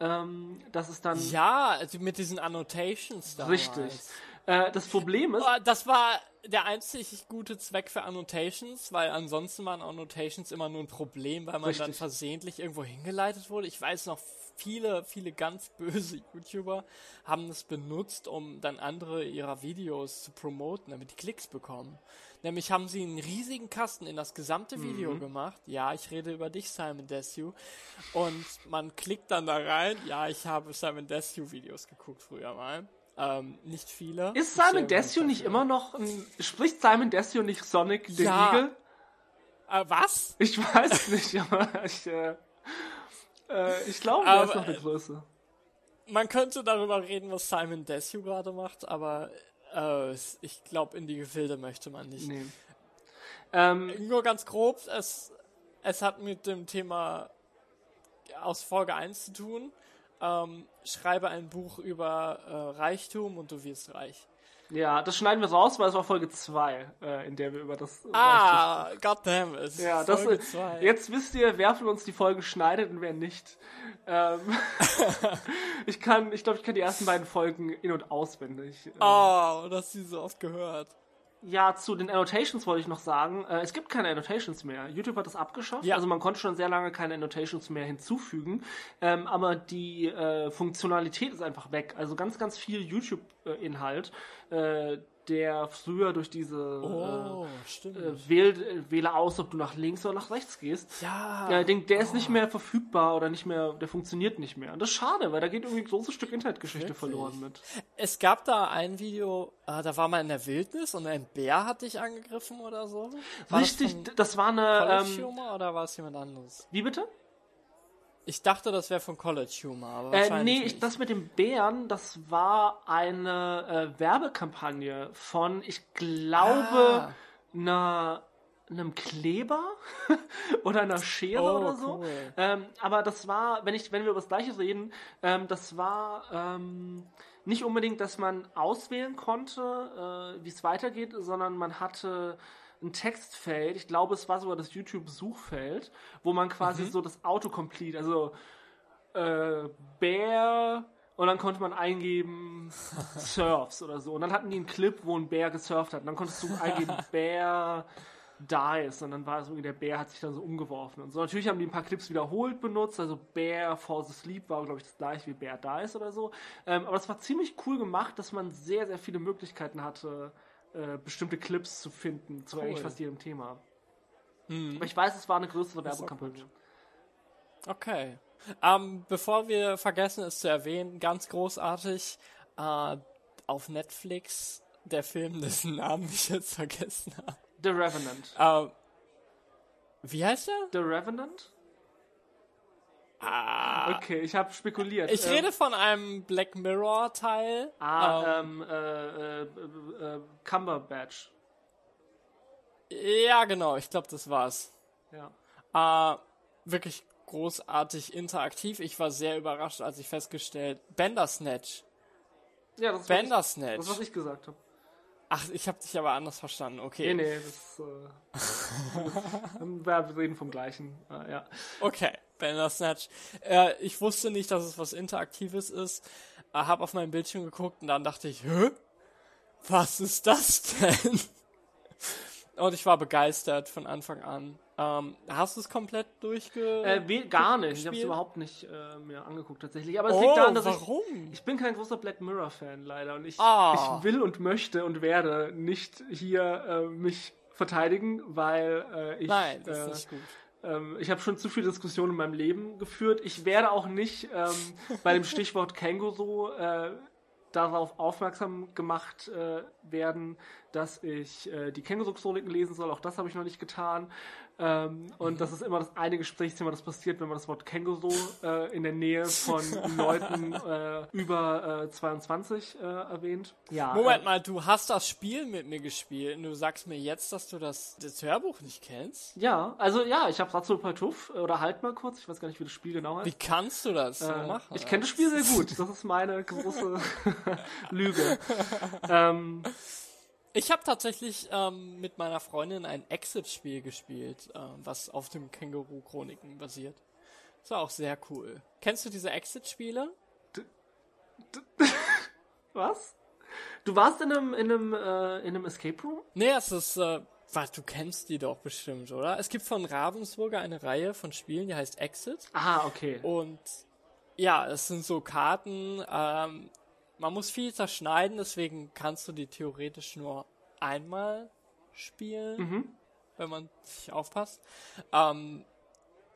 Ähm, dass es dann. Ja, also mit diesen Annotations da. Richtig. Äh, das Problem ist. Das war der einzig gute Zweck für Annotations, weil ansonsten waren Annotations immer nur ein Problem, weil man Richtig. dann versehentlich irgendwo hingeleitet wurde. Ich weiß noch, viele, viele ganz böse YouTuber haben es benutzt, um dann andere ihrer Videos zu promoten, damit die Klicks bekommen. Nämlich haben sie einen riesigen Kasten in das gesamte Video mhm. gemacht. Ja, ich rede über dich, Simon Desue. Und man klickt dann da rein. Ja, ich habe Simon Desue Videos geguckt früher mal. Ähm, nicht viele. Ist Simon Desue nicht immer noch ein, spricht Simon Desue nicht Sonic den ja. Igel? Äh, was? Ich weiß nicht, aber ich, äh, äh, ich glaube, er ist noch eine Größe. Man könnte darüber reden, was Simon Desue gerade macht, aber äh, ich glaube, in die Gefilde möchte man nicht. Nee. Ähm, Nur ganz grob, es, es hat mit dem Thema aus Folge 1 zu tun ähm, schreibe ein Buch über äh, Reichtum und du wirst reich. Ja, das schneiden wir raus, weil es war Folge 2, äh, in der wir über das. Ah, goddammit. Es ja, das, Folge Jetzt wisst ihr, wer von uns die Folge schneidet und wer nicht. Ähm, ich kann, ich glaube, ich kann die ersten beiden Folgen in- und auswendig. Ähm, oh, das hast du so oft gehört. Ja, zu den Annotations wollte ich noch sagen. Äh, es gibt keine Annotations mehr. YouTube hat das abgeschafft. Ja. Also man konnte schon sehr lange keine Annotations mehr hinzufügen. Ähm, aber die äh, Funktionalität ist einfach weg. Also ganz, ganz viel YouTube-Inhalt, äh, der früher durch diese oh, äh, wähl, wähle aus, ob du nach links oder nach rechts gehst. Ja. Der, der, der oh. ist nicht mehr verfügbar oder nicht mehr, der funktioniert nicht mehr. Und das ist schade, weil da geht irgendwie ein großes Stück Internetgeschichte verloren mit. Es gab da ein Video, äh, da war man in der Wildnis und ein Bär hat dich angegriffen oder so. War Richtig, das, das war eine. Ähm, oder war es jemand anderes? Wie bitte? Ich dachte, das wäre von College Humor, aber äh, nee, ich, das mit dem Bären, das war eine äh, Werbekampagne von, ich glaube, ah. einer einem Kleber oder einer Schere oh, oder so. Cool. Ähm, aber das war, wenn ich, wenn wir über das Gleiche reden, ähm, das war ähm, nicht unbedingt, dass man auswählen konnte, äh, wie es weitergeht, sondern man hatte ein Textfeld, ich glaube, es war sogar das YouTube-Suchfeld, wo man quasi mhm. so das Autocomplete, also äh, Bär und dann konnte man eingeben Surfs oder so. Und dann hatten die einen Clip, wo ein Bär gesurft hat. Und dann konntest du eingeben Bär dies und dann war es irgendwie, der Bär hat sich dann so umgeworfen und so. Natürlich haben die ein paar Clips wiederholt benutzt, also Bear Falls Asleep war, glaube ich, das gleiche wie Bear Dies oder so. Ähm, aber es war ziemlich cool gemacht, dass man sehr, sehr viele Möglichkeiten hatte, äh, bestimmte Clips zu finden, zu cool. eigentlich fast jedem Thema. Hm. Aber ich weiß, es war eine größere Werbekampagne. Okay. Ähm, bevor wir vergessen, es zu erwähnen, ganz großartig äh, auf Netflix der Film, dessen Namen ich jetzt vergessen habe. The Revenant. Ähm, wie heißt er? The Revenant? Ah. Okay, ich habe spekuliert. Ich ähm, rede von einem Black Mirror Teil. Ah, ähm, ähm äh, äh, äh, Cumberbatch. Ja, genau, ich glaube, das war's. Ja. Äh, wirklich großartig interaktiv. Ich war sehr überrascht, als ich festgestellt, Bandersnatch. Ja, das Bandersnatch. Das, was ich gesagt habe. Ach, ich habe dich aber anders verstanden. Okay. Nee, nee, das äh, wir reden vom gleichen. Äh, ja. Okay, Bandersnatch. Äh, ich wusste nicht, dass es was interaktives ist. Äh, hab auf meinen Bildschirm geguckt und dann dachte ich, hä? Was ist das denn? Und ich war begeistert von Anfang an. Ähm, hast du es komplett durchge... Äh, gar nicht. Ich habe es überhaupt nicht äh, mir angeguckt tatsächlich. Aber es oh, liegt daran, dass warum? ich... Ich bin kein großer Black Mirror-Fan leider. Und ich, Ah. ich will und möchte und werde nicht hier äh, mich verteidigen, weil äh, ich... Nein, das äh, ist nicht gut. ähm, ich habe schon zu viele Diskussionen in meinem Leben geführt. Ich werde auch nicht ähm, bei dem Stichwort Känguru äh, darauf aufmerksam gemacht äh, werden, dass ich äh, die Känguru-Chroniken lesen soll. Auch das habe ich noch nicht getan. Ähm, und das ist immer das eine Gesprächsthema, das passiert, wenn man das Wort Känguru äh, in der Nähe von Leuten äh, über äh, 22 äh, erwähnt. Ja, Moment mal, du hast das Spiel mit mir gespielt und du sagst mir jetzt, dass du das, das Hörbuch nicht kennst? Ja, also ja, ich habe Ratzel Tuff oder halt mal kurz, ich weiß gar nicht, wie das Spiel genau heißt. Wie kannst du das so Äh, machen? Ich kenne das Spiel sehr gut. Das ist meine große Lüge. ähm, Ich habe tatsächlich ähm, mit meiner Freundin ein Exit-Spiel gespielt, ähm, was auf dem Känguru-Chroniken basiert. Das war auch sehr cool. Kennst du diese Exit-Spiele? was? Du warst in einem, in einem, äh, in einem Escape Room? Nee, es ist, äh, was, du kennst die doch bestimmt, oder? Es gibt von Ravensburger eine Reihe von Spielen, die heißt Exit. Ah, okay. Und ja, es sind so Karten. Ähm, man muss viel zerschneiden, deswegen kannst du die theoretisch nur einmal spielen, Mhm. wenn man sich aufpasst. Ähm,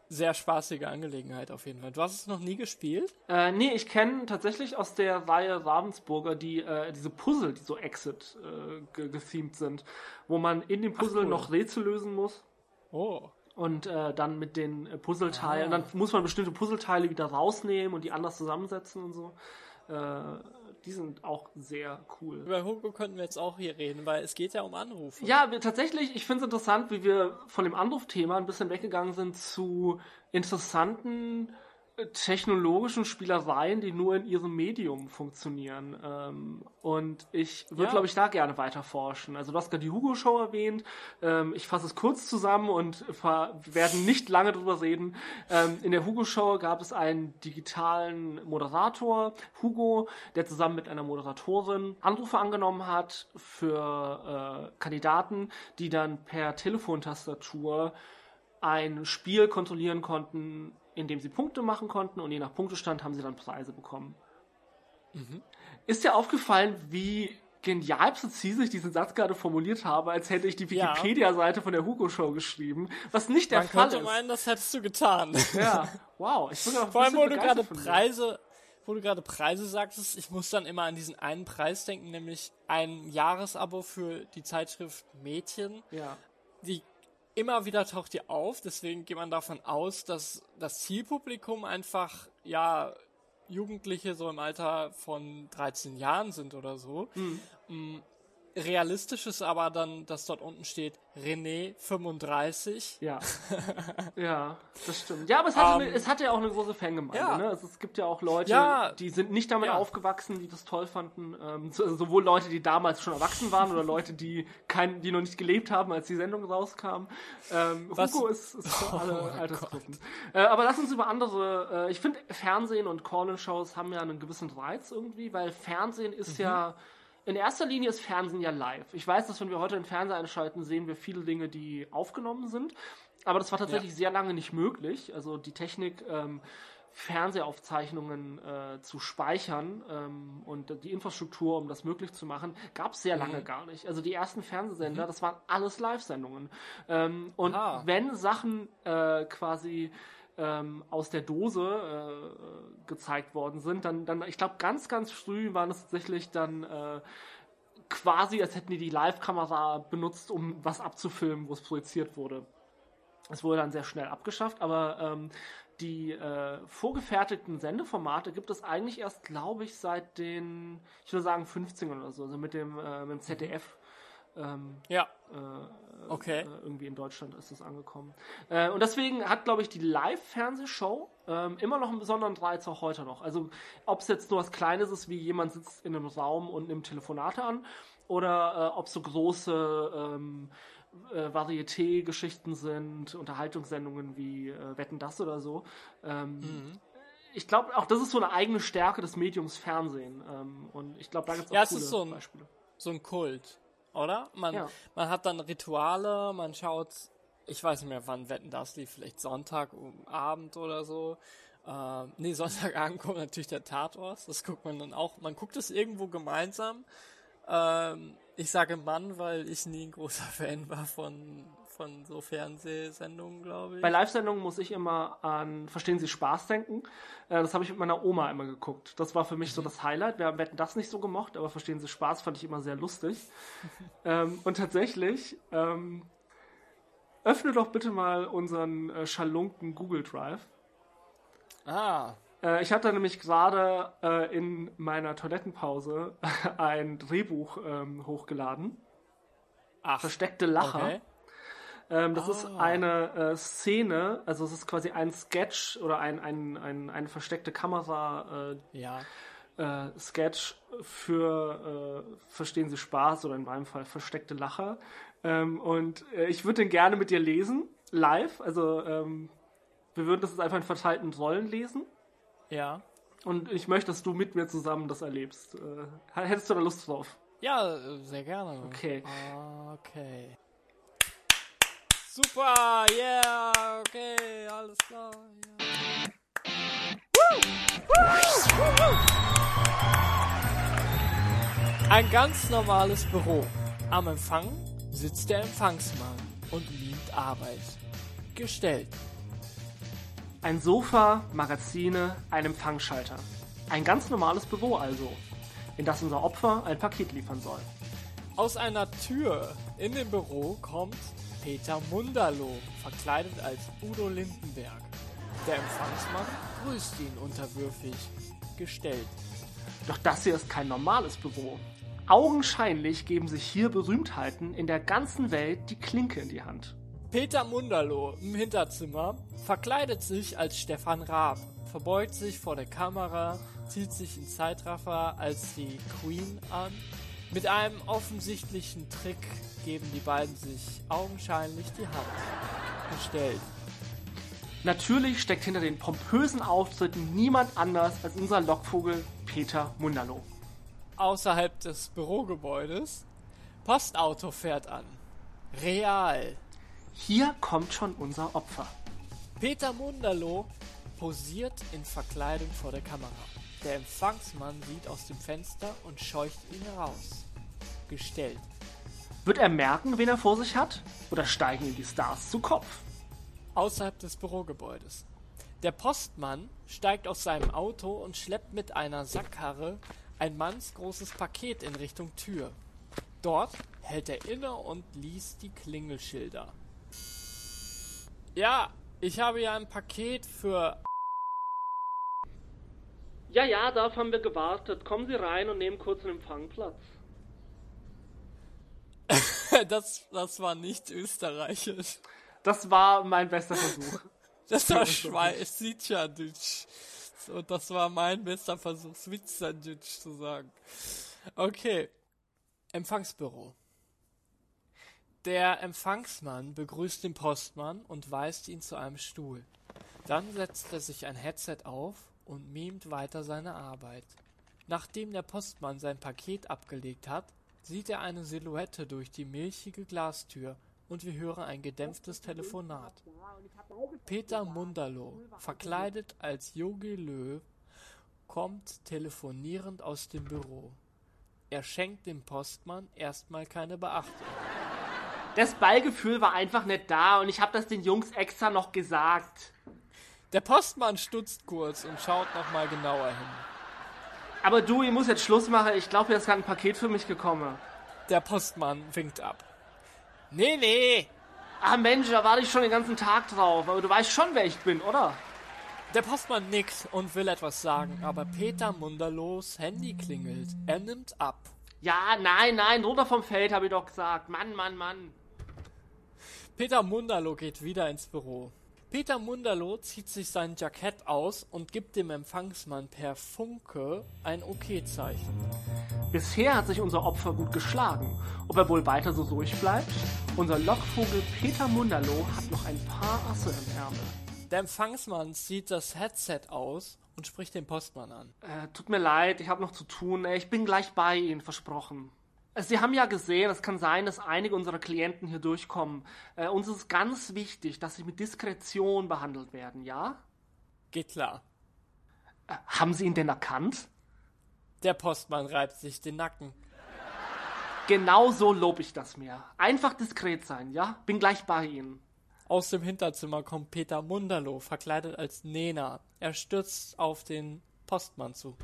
sehr spaßige Angelegenheit auf jeden Fall. Du hast es noch nie gespielt? Äh, nee, ich kenne tatsächlich aus der Reihe Ravensburger die, äh, diese Puzzle, die so Exit äh, ge gethemed sind, wo man in dem Puzzle cool. noch Rätsel lösen muss. Oh. Und äh, dann mit den äh, Puzzleteilen, Ah. dann muss man bestimmte Puzzleteile wieder rausnehmen und die anders zusammensetzen und so. Äh, die sind auch sehr cool. Über Hugo könnten wir jetzt auch hier reden, weil es geht ja um Anrufe. Ja, wir, tatsächlich, ich finde es interessant, wie wir von dem Anrufthema ein bisschen weggegangen sind zu interessanten technologischen Spielereien, die nur in ihrem Medium funktionieren. Ähm, und ich würde, Ja. glaube ich, da gerne weiter forschen. Also du hast gerade die Hugo-Show erwähnt. Ähm, ich fasse es kurz zusammen und werden nicht lange drüber reden. Ähm, in der Hugo-Show gab es einen digitalen Moderator, Hugo, der zusammen mit einer Moderatorin Anrufe angenommen hat für äh, Kandidaten, die dann per Telefontastatur ein Spiel kontrollieren konnten, in dem sie Punkte machen konnten und je nach Punktestand haben sie dann Preise bekommen. Ist dir aufgefallen, wie genial präzise ich diesen Satz gerade formuliert habe, als hätte ich die. Wikipedia-Seite von der Hugo Show geschrieben, was nicht der Man Fall könnte ist. meinen, das hättest du getan. Ja, wow. Ich bin auch Vor allem, wo du gerade. Preise, wo du gerade Preise sagtest, ich muss dann immer an diesen einen Preis denken, nämlich ein Jahresabo für die Zeitschrift Mädchen. Ja. Die immer wieder taucht die auf, deswegen geht man davon aus, dass das Zielpublikum einfach, ja, Jugendliche so im Alter von 13 Jahren sind oder so. Mm, Realistisch ist aber dann, dass dort unten steht René 35. Ja. ja, das stimmt. Ja, aber es hatte, Ähm, eine, es hatte ja auch eine große Fangemeinde. ja. Ne? Also es gibt ja auch Leute, Ja. die sind nicht damit Ja. aufgewachsen, die das toll fanden. Ähm, so- also sowohl Leute, die damals schon erwachsen waren oder Leute, die kein, die noch nicht gelebt haben, als die Sendung rauskam. Ähm, Was- Hugo ist, ist für alle Oh mein Altersgruppen. Äh, aber lass uns über andere. Äh, ich finde, Fernsehen und Call-in-Shows haben ja einen gewissen Reiz irgendwie, weil Fernsehen ist ja. In erster Linie ist Fernsehen ja live. Ich weiß, dass wenn wir heute den Fernseher einschalten, sehen wir viele Dinge, die aufgenommen sind. Aber das war tatsächlich sehr lange nicht möglich. Also die Technik, ähm, Fernsehaufzeichnungen äh, zu speichern ähm, und die Infrastruktur, um das möglich zu machen, gab es sehr lange gar nicht. Also die ersten Fernsehsender, das waren alles Live-Sendungen. Ähm, und Aha. wenn Sachen äh, quasi ähm, aus der Dose äh, gezeigt worden sind, dann, dann ich glaube, ganz, ganz früh waren es tatsächlich dann äh, quasi, als hätten die die Live-Kamera benutzt, um was abzufilmen, wo es projiziert wurde. Es wurde dann sehr schnell abgeschafft, aber ähm, die äh, vorgefertigten Sendeformate gibt es eigentlich erst, glaube ich, seit den, ich würde sagen, 15 oder so, also mit dem, äh, mit dem ZDF Ähm, ja. Äh, okay. Äh, irgendwie in Deutschland ist das angekommen. Äh, und deswegen hat, glaube ich, die Live-Fernsehshow ähm, immer noch einen besonderen Reiz auch heute noch. Also ob es jetzt nur was Kleines ist, wie jemand sitzt in einem Raum und nimmt Telefonate an, oder äh, ob so große ähm, äh, Varieté-Geschichten sind, Unterhaltungssendungen wie äh, Wetten das oder so. Ähm, mhm. Ich glaube, auch das ist so eine eigene Stärke des Mediums Fernsehen. Ähm, und ich glaube, da gibt es auch ja, coole es ist so ein, Beispiele. So ein Kult, oder? Man, ja. man hat dann Rituale, man schaut, ich weiß nicht mehr, wann Wetten das lief, vielleicht Sonntag um Abend oder so. Äh, nee, Sonntagabend kommt natürlich der Tatort. Das guckt man dann auch. Man guckt es irgendwo gemeinsam. Ähm, ich sage Mann, weil ich nie ein großer Fan war von, von so Fernsehsendungen, glaube ich. Bei Live-Sendungen muss ich immer an Verstehen Sie Spaß denken. Äh, das habe ich mit meiner Oma immer geguckt. Das war für mich mhm. so das Highlight. Wir hätten das nicht so gemocht, aber Verstehen Sie Spaß fand ich immer sehr lustig. ähm, und tatsächlich, ähm, öffne doch bitte mal unseren äh, Schalunken Google Drive. Ah. Äh, ich hatte nämlich gerade äh, in meiner Toilettenpause ein Drehbuch ähm, hochgeladen. Ach, Versteckte Lacher. Okay. Ähm, das oh. ist ah. eine äh, Szene, also es ist quasi ein Sketch oder ein, ein, ein, eine versteckte Kamera. Äh, ja. Äh, Sketch für äh, Verstehen Sie Spaß oder in meinem Fall versteckte Lacher. Ähm, und äh, ich würde den gerne mit dir lesen, live. Also ähm, wir würden das jetzt einfach in verteilten Rollen lesen. Ja. Und ich möchte, dass du mit mir zusammen das erlebst. Äh, hättest du da Lust drauf? Ja, sehr gerne. Okay. Okay. Super, yeah, okay, alles klar. Yeah. Ein ganz normales Büro. Am Empfang sitzt der Empfangsmann und liebt Arbeit. Gestellt. Ein Sofa, Magazine, ein Empfangsschalter. Ein ganz normales Büro also, in das unser Opfer ein Paket liefern soll. Aus einer Tür in dem Büro kommt Peter Munderloh, verkleidet als Udo Lindenberg. Der Empfangsmann grüßt ihn unterwürfig, gestellt. Doch das hier ist kein normales Büro. Augenscheinlich geben sich hier Berühmtheiten in der ganzen Welt die Klinke in die Hand. Peter Munderloh im Hinterzimmer verkleidet sich als Stefan Raab, verbeugt sich vor der Kamera, zieht sich in Zeitraffer als die Queen an. Mit einem offensichtlichen Trick geben die beiden sich augenscheinlich die Hand. Gestellt. Natürlich steckt hinter den pompösen Auftritten niemand anders als unser Lockvogel Peter Munderloh. Außerhalb des Bürogebäudes Postauto fährt an. Real. Hier kommt schon unser Opfer. Peter Munderloh posiert in Verkleidung vor der Kamera. Der Empfangsmann sieht aus dem Fenster und scheucht ihn heraus. Gestellt. Wird er merken, wen er vor sich hat? Oder steigen ihm die Stars zu Kopf? Außerhalb des Bürogebäudes. Der Postmann steigt aus seinem Auto und schleppt mit einer Sackkarre ein mannsgroßes Paket in Richtung Tür. Dort hält er inne und liest die Klingelschilder. Ja, ich habe ja ein Paket für. Ja, ja, darauf haben wir gewartet. Kommen Sie rein und nehmen kurz einen Empfangplatz. das, das war nicht österreichisch. Das war mein bester Versuch. das war Schweizerdeutsch. Und das war mein bester Versuch, Schweizerdeutsch zu sagen. Okay. Empfangsbüro. Der Empfangsmann begrüßt den Postmann und weist ihn zu einem Stuhl. Dann setzt er sich ein Headset auf und mimt weiter seine Arbeit. Nachdem der Postmann sein Paket abgelegt hat, sieht er eine Silhouette durch die milchige Glastür und wir hören ein gedämpftes Telefonat. Peter Munderloh, verkleidet als Yogi Löw, kommt telefonierend aus dem Büro. Er schenkt dem Postmann erstmal keine Beachtung. Das Ballgefühl war einfach nicht da und ich habe das den Jungs extra noch gesagt. Der Postmann stutzt kurz und schaut nochmal genauer hin. Aber du, ich muss jetzt Schluss machen. Ich glaube, jetzt hat ein Paket für mich gekommen. Der Postmann winkt ab. Nee, nee. Ah Mensch, da warte ich schon den ganzen Tag drauf. Aber du weißt schon, wer ich bin, oder? Der Postmann nickt und will etwas sagen, aber Peter Munderlos Handy klingelt. Er nimmt ab. Ja, nein, nein, runter vom Feld, habe ich doch gesagt. Mann, Mann, Mann. Peter Mundalo geht wieder ins Büro. Peter Mundalo zieht sich sein Jackett aus und gibt dem Empfangsmann per Funke ein OK-Zeichen. Bisher hat sich unser Opfer gut geschlagen. Ob er wohl weiter so durchbleibt? Unser Lockvogel Peter Mundalo hat noch ein paar Asse im Ärmel. Der Empfangsmann zieht das Headset aus und spricht den Postmann an. Äh, tut mir leid, ich habe noch zu tun. Ich bin gleich bei Ihnen, versprochen. Sie haben ja gesehen, es kann sein, dass einige unserer Klienten hier durchkommen. Äh, uns ist ganz wichtig, dass sie mit Diskretion behandelt werden, ja? Geht klar. Äh, haben Sie ihn denn erkannt? Der Postmann reibt sich den Nacken. Genau so lob ich das mir. Einfach diskret sein, ja? Bin gleich bei Ihnen. Aus dem Hinterzimmer kommt Peter Munderloh, verkleidet als Nena. Er stürzt auf den Postmann zu.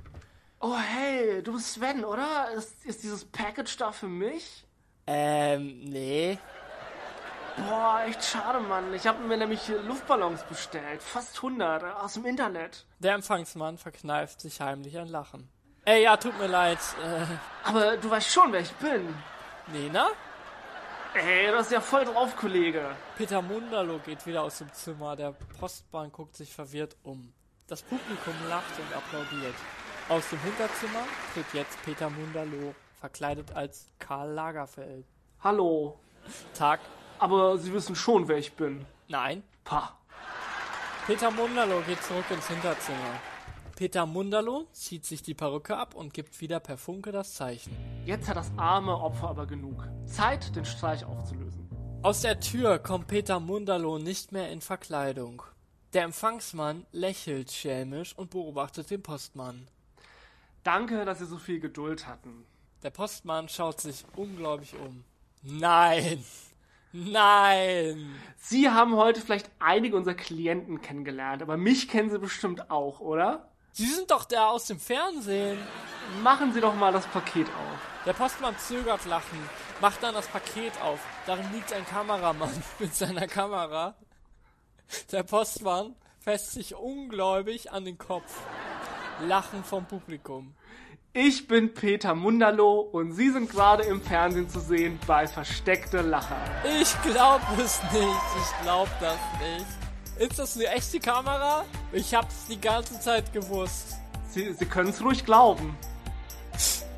Oh hey, du bist Sven, oder? Ist, ist dieses Package da für mich? Ähm, nee. Boah, echt schade, Mann. Ich habe mir nämlich Luftballons bestellt. Fast 100 aus dem Internet. Der Empfangsmann verkneift sich heimlich ein Lachen. Ey, ja, tut mir leid. Äh, Aber du weißt schon, wer ich bin. Nena? Ey, das ist ja voll drauf, Kollege. Peter Mundalo geht wieder aus dem Zimmer. Der Postbahn guckt sich verwirrt um. Das Publikum lacht und applaudiert. Aus dem Hinterzimmer tritt jetzt Peter Munderloh, verkleidet als Karl Lagerfeld. Hallo. Tag. Aber Sie wissen schon, wer ich bin. Nein. Pah. Peter Munderloh geht zurück ins Hinterzimmer. Peter Munderloh zieht sich die Perücke ab und gibt wieder per Funke das Zeichen. Jetzt hat das arme Opfer aber genug. Zeit, den Streich aufzulösen. Aus der Tür kommt Peter Munderloh nicht mehr in Verkleidung. Der Empfangsmann lächelt schelmisch und beobachtet den Postmann. Danke, dass Sie so viel Geduld hatten. Der Postmann schaut sich unglaublich um. Nein! Nein! Sie haben heute vielleicht einige unserer Klienten kennengelernt, aber mich kennen Sie bestimmt auch, oder? Sie sind doch der aus dem Fernsehen. Machen Sie doch mal das Paket auf. Der Postmann zögert lachen, macht dann das Paket auf. Darin liegt ein Kameramann mit seiner Kamera. Der Postmann fässt sich ungläubig an den Kopf. Lachen vom Publikum. Ich bin Peter Munderloh und Sie sind gerade im Fernsehen zu sehen bei Versteckte Lacher. Ich glaub es nicht. Ich glaub das nicht. Ist das eine echte Kamera? Ich hab's die ganze Zeit gewusst. Sie, Sie können es ruhig glauben.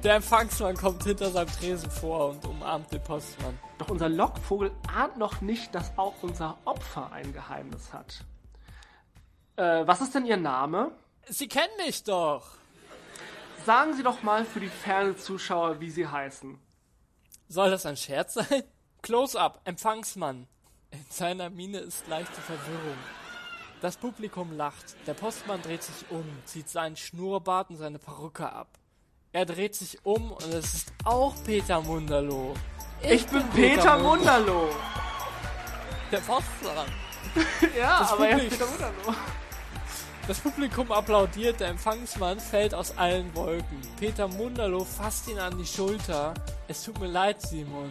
Der Empfangsmann kommt hinter seinem Tresen vor und umarmt den Postmann. Doch unser Lockvogel ahnt noch nicht, dass auch unser Opfer ein Geheimnis hat. Äh, was ist denn Ihr Name? Sie kennen mich doch. Sagen Sie doch mal für die Fernsehzuschauer, wie Sie heißen. Soll das ein Scherz sein? Close-up, Empfangsmann. In seiner Miene ist leichte Verwirrung. Das Publikum lacht. Der Postmann dreht sich um, zieht seinen Schnurrbart und seine Perücke ab. Er dreht sich um und es ist auch Peter Munderloh. Ich, ich bin, bin, Peter, Peter Munderloh. Der Postmann. ja, das aber er ist Peter Munderloh. Das Publikum applaudiert, der Empfangsmann fällt aus allen Wolken. Peter Munderloh fasst ihn an die Schulter. Es tut mir leid, Simon.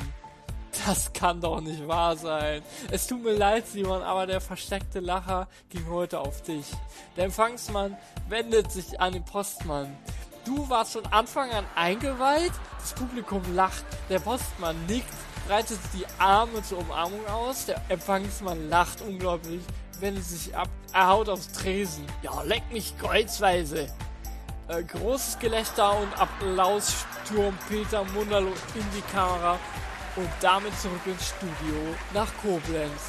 Das kann doch nicht wahr sein. Es tut mir leid, Simon, aber der versteckte Lacher ging heute auf dich. Der Empfangsmann wendet sich an den Postmann. Du warst von Anfang an eingeweiht? Das Publikum lacht. Der Postmann nickt, breitet die Arme zur Umarmung aus. Der Empfangsmann lacht unglaublich wendet sich ab. Er haut aufs Tresen. Ja, leck mich kreuzweise. Äh, großes Gelächter und Applaus stürmt Peter Munderlo in die Kamera und damit zurück ins Studio nach Koblenz.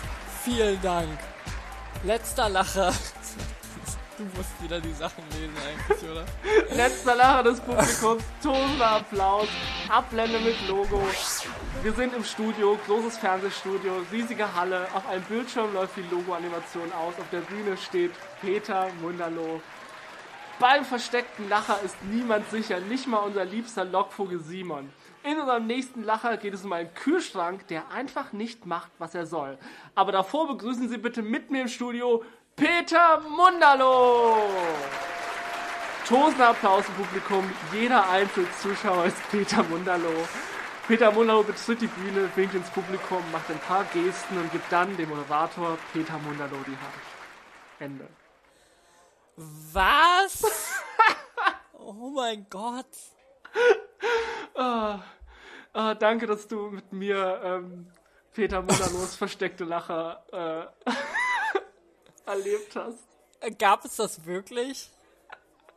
Vielen Dank. Letzter Lacher. Du musst wieder die Sachen lesen eigentlich, oder? Letzter Lacher des Publikums, tosender Applaus, Ablende mit Logo. Wir sind im Studio, großes Fernsehstudio, riesige Halle. Auf einem Bildschirm läuft die Logo-Animation aus. Auf der Bühne steht Peter Munderloh. Beim versteckten Lacher ist niemand sicher, nicht mal unser liebster Lockvogel Simon. In unserem nächsten Lacher geht es um einen Kühlschrank, der einfach nicht macht, was er soll. Aber davor begrüßen Sie bitte mit mir im Studio Peter Munderloh. Tosender Applaus im Publikum. Jeder einzelne Zuschauer ist Peter Munderloh. Peter Munderloh betritt die Bühne, winkt ins Publikum, macht ein paar Gesten und gibt dann dem Moderator Peter Munderloh die Hand. Ende. Was? oh mein Gott. ah, ah, danke, dass du mit mir ähm, Peter Munderlos versteckte Lacher äh, erlebt hast. Gab es das wirklich?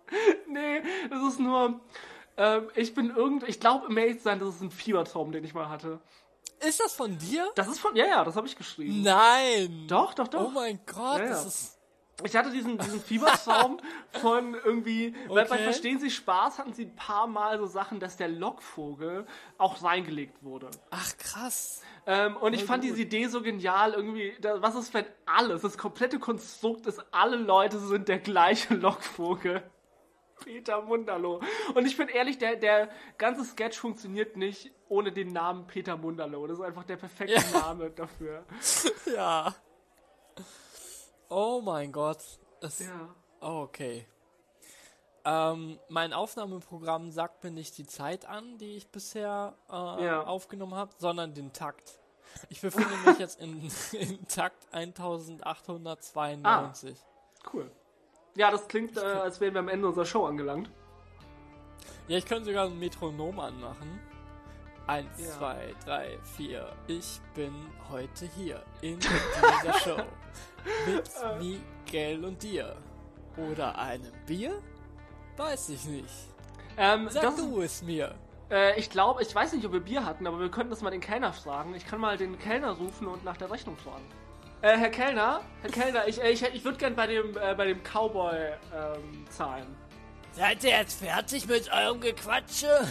nee, es ist nur. Ähm, ich bin irgend. Ich glaube, im Ehrlich sein, das ist ein Fiebertraum, den ich mal hatte. Ist das von dir? Das ist von. Ja, ja, das habe ich geschrieben. Nein! Doch, doch, doch. Oh mein Gott, ja, ja. das ist. Ich hatte diesen, diesen Fiebertraum von irgendwie, okay. weil bei Verstehen Sie Spaß hatten sie ein paar Mal so Sachen, dass der Lockvogel auch reingelegt wurde. Ach krass. Ähm, und ich fand gut. diese Idee so genial, irgendwie, da, was ist, wenn alles, das komplette Konstrukt ist, alle Leute sind der gleiche Lockvogel. Peter Munderloh. Und ich bin ehrlich, der, der ganze Sketch funktioniert nicht ohne den Namen Peter Munderloh. Das ist einfach der perfekte ja. Name dafür. Ja. Oh mein Gott. Das, ja. Oh, okay. Ähm, mein Aufnahmeprogramm sagt mir nicht die Zeit an, die ich bisher äh, ja. aufgenommen habe, sondern den Takt. Ich befinde mich jetzt in, in Takt 1892. Ah, cool. Ja, das klingt, äh, als wären wir am Ende unserer Show angelangt. Ja, ich könnte sogar ein Metronom anmachen. Eins, ja. zwei, drei, vier. Ich bin heute hier in dieser Show. Mit Miguel und dir. Oder einem Bier? Weiß ich nicht. Ähm, Sag du es mir. Äh, ich glaube, ich weiß nicht, ob wir Bier hatten, aber wir könnten das mal den Kellner fragen. Ich kann mal den Kellner rufen und nach der Rechnung fragen. Äh, Herr Kellner, Herr Kellner, ich, äh, ich, ich würde gern bei dem, äh, bei dem Cowboy ähm, zahlen. Seid ihr jetzt fertig mit eurem Gequatsche?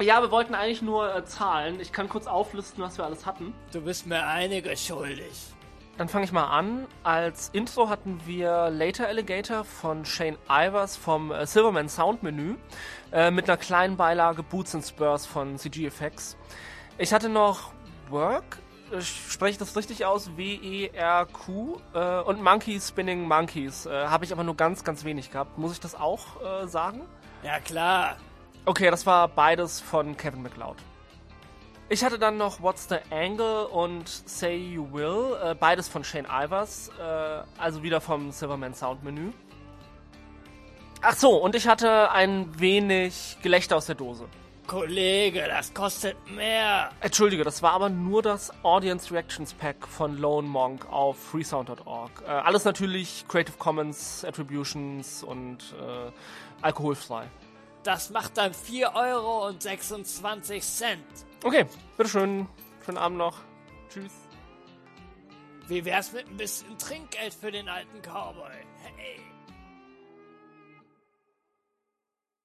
Ja, wir wollten eigentlich nur äh, zahlen. Ich kann kurz auflisten, was wir alles hatten. Du bist mir einige schuldig. Dann fange ich mal an. Als Intro hatten wir Later Alligator von Shane Ivers vom äh, Silverman Sound Menü äh, mit einer kleinen Beilage Boots and Spurs von CG Effects. Ich hatte noch Work, äh, spreche ich das richtig aus? W-E-R-Q äh, und Monkey Spinning Monkeys. Äh, Habe ich aber nur ganz, ganz wenig gehabt. Muss ich das auch äh, sagen? Ja, klar. Okay, das war beides von Kevin McLeod. Ich hatte dann noch What's the Angle und Say You Will, äh, beides von Shane Ivers, äh, also wieder vom Silverman Sound Menü. Ach so, und ich hatte ein wenig Gelächter aus der Dose. Kollege, das kostet mehr. Entschuldige, das war aber nur das Audience Reactions Pack von Lone Monk auf freesound.org. Äh, alles natürlich Creative Commons, Attributions und äh, alkoholfrei. Das macht dann 4 Euro und 26 Cent. Okay, bitteschön. Schönen Abend noch. Tschüss. Wie wär's mit ein bisschen Trinkgeld für den alten Cowboy? Hey.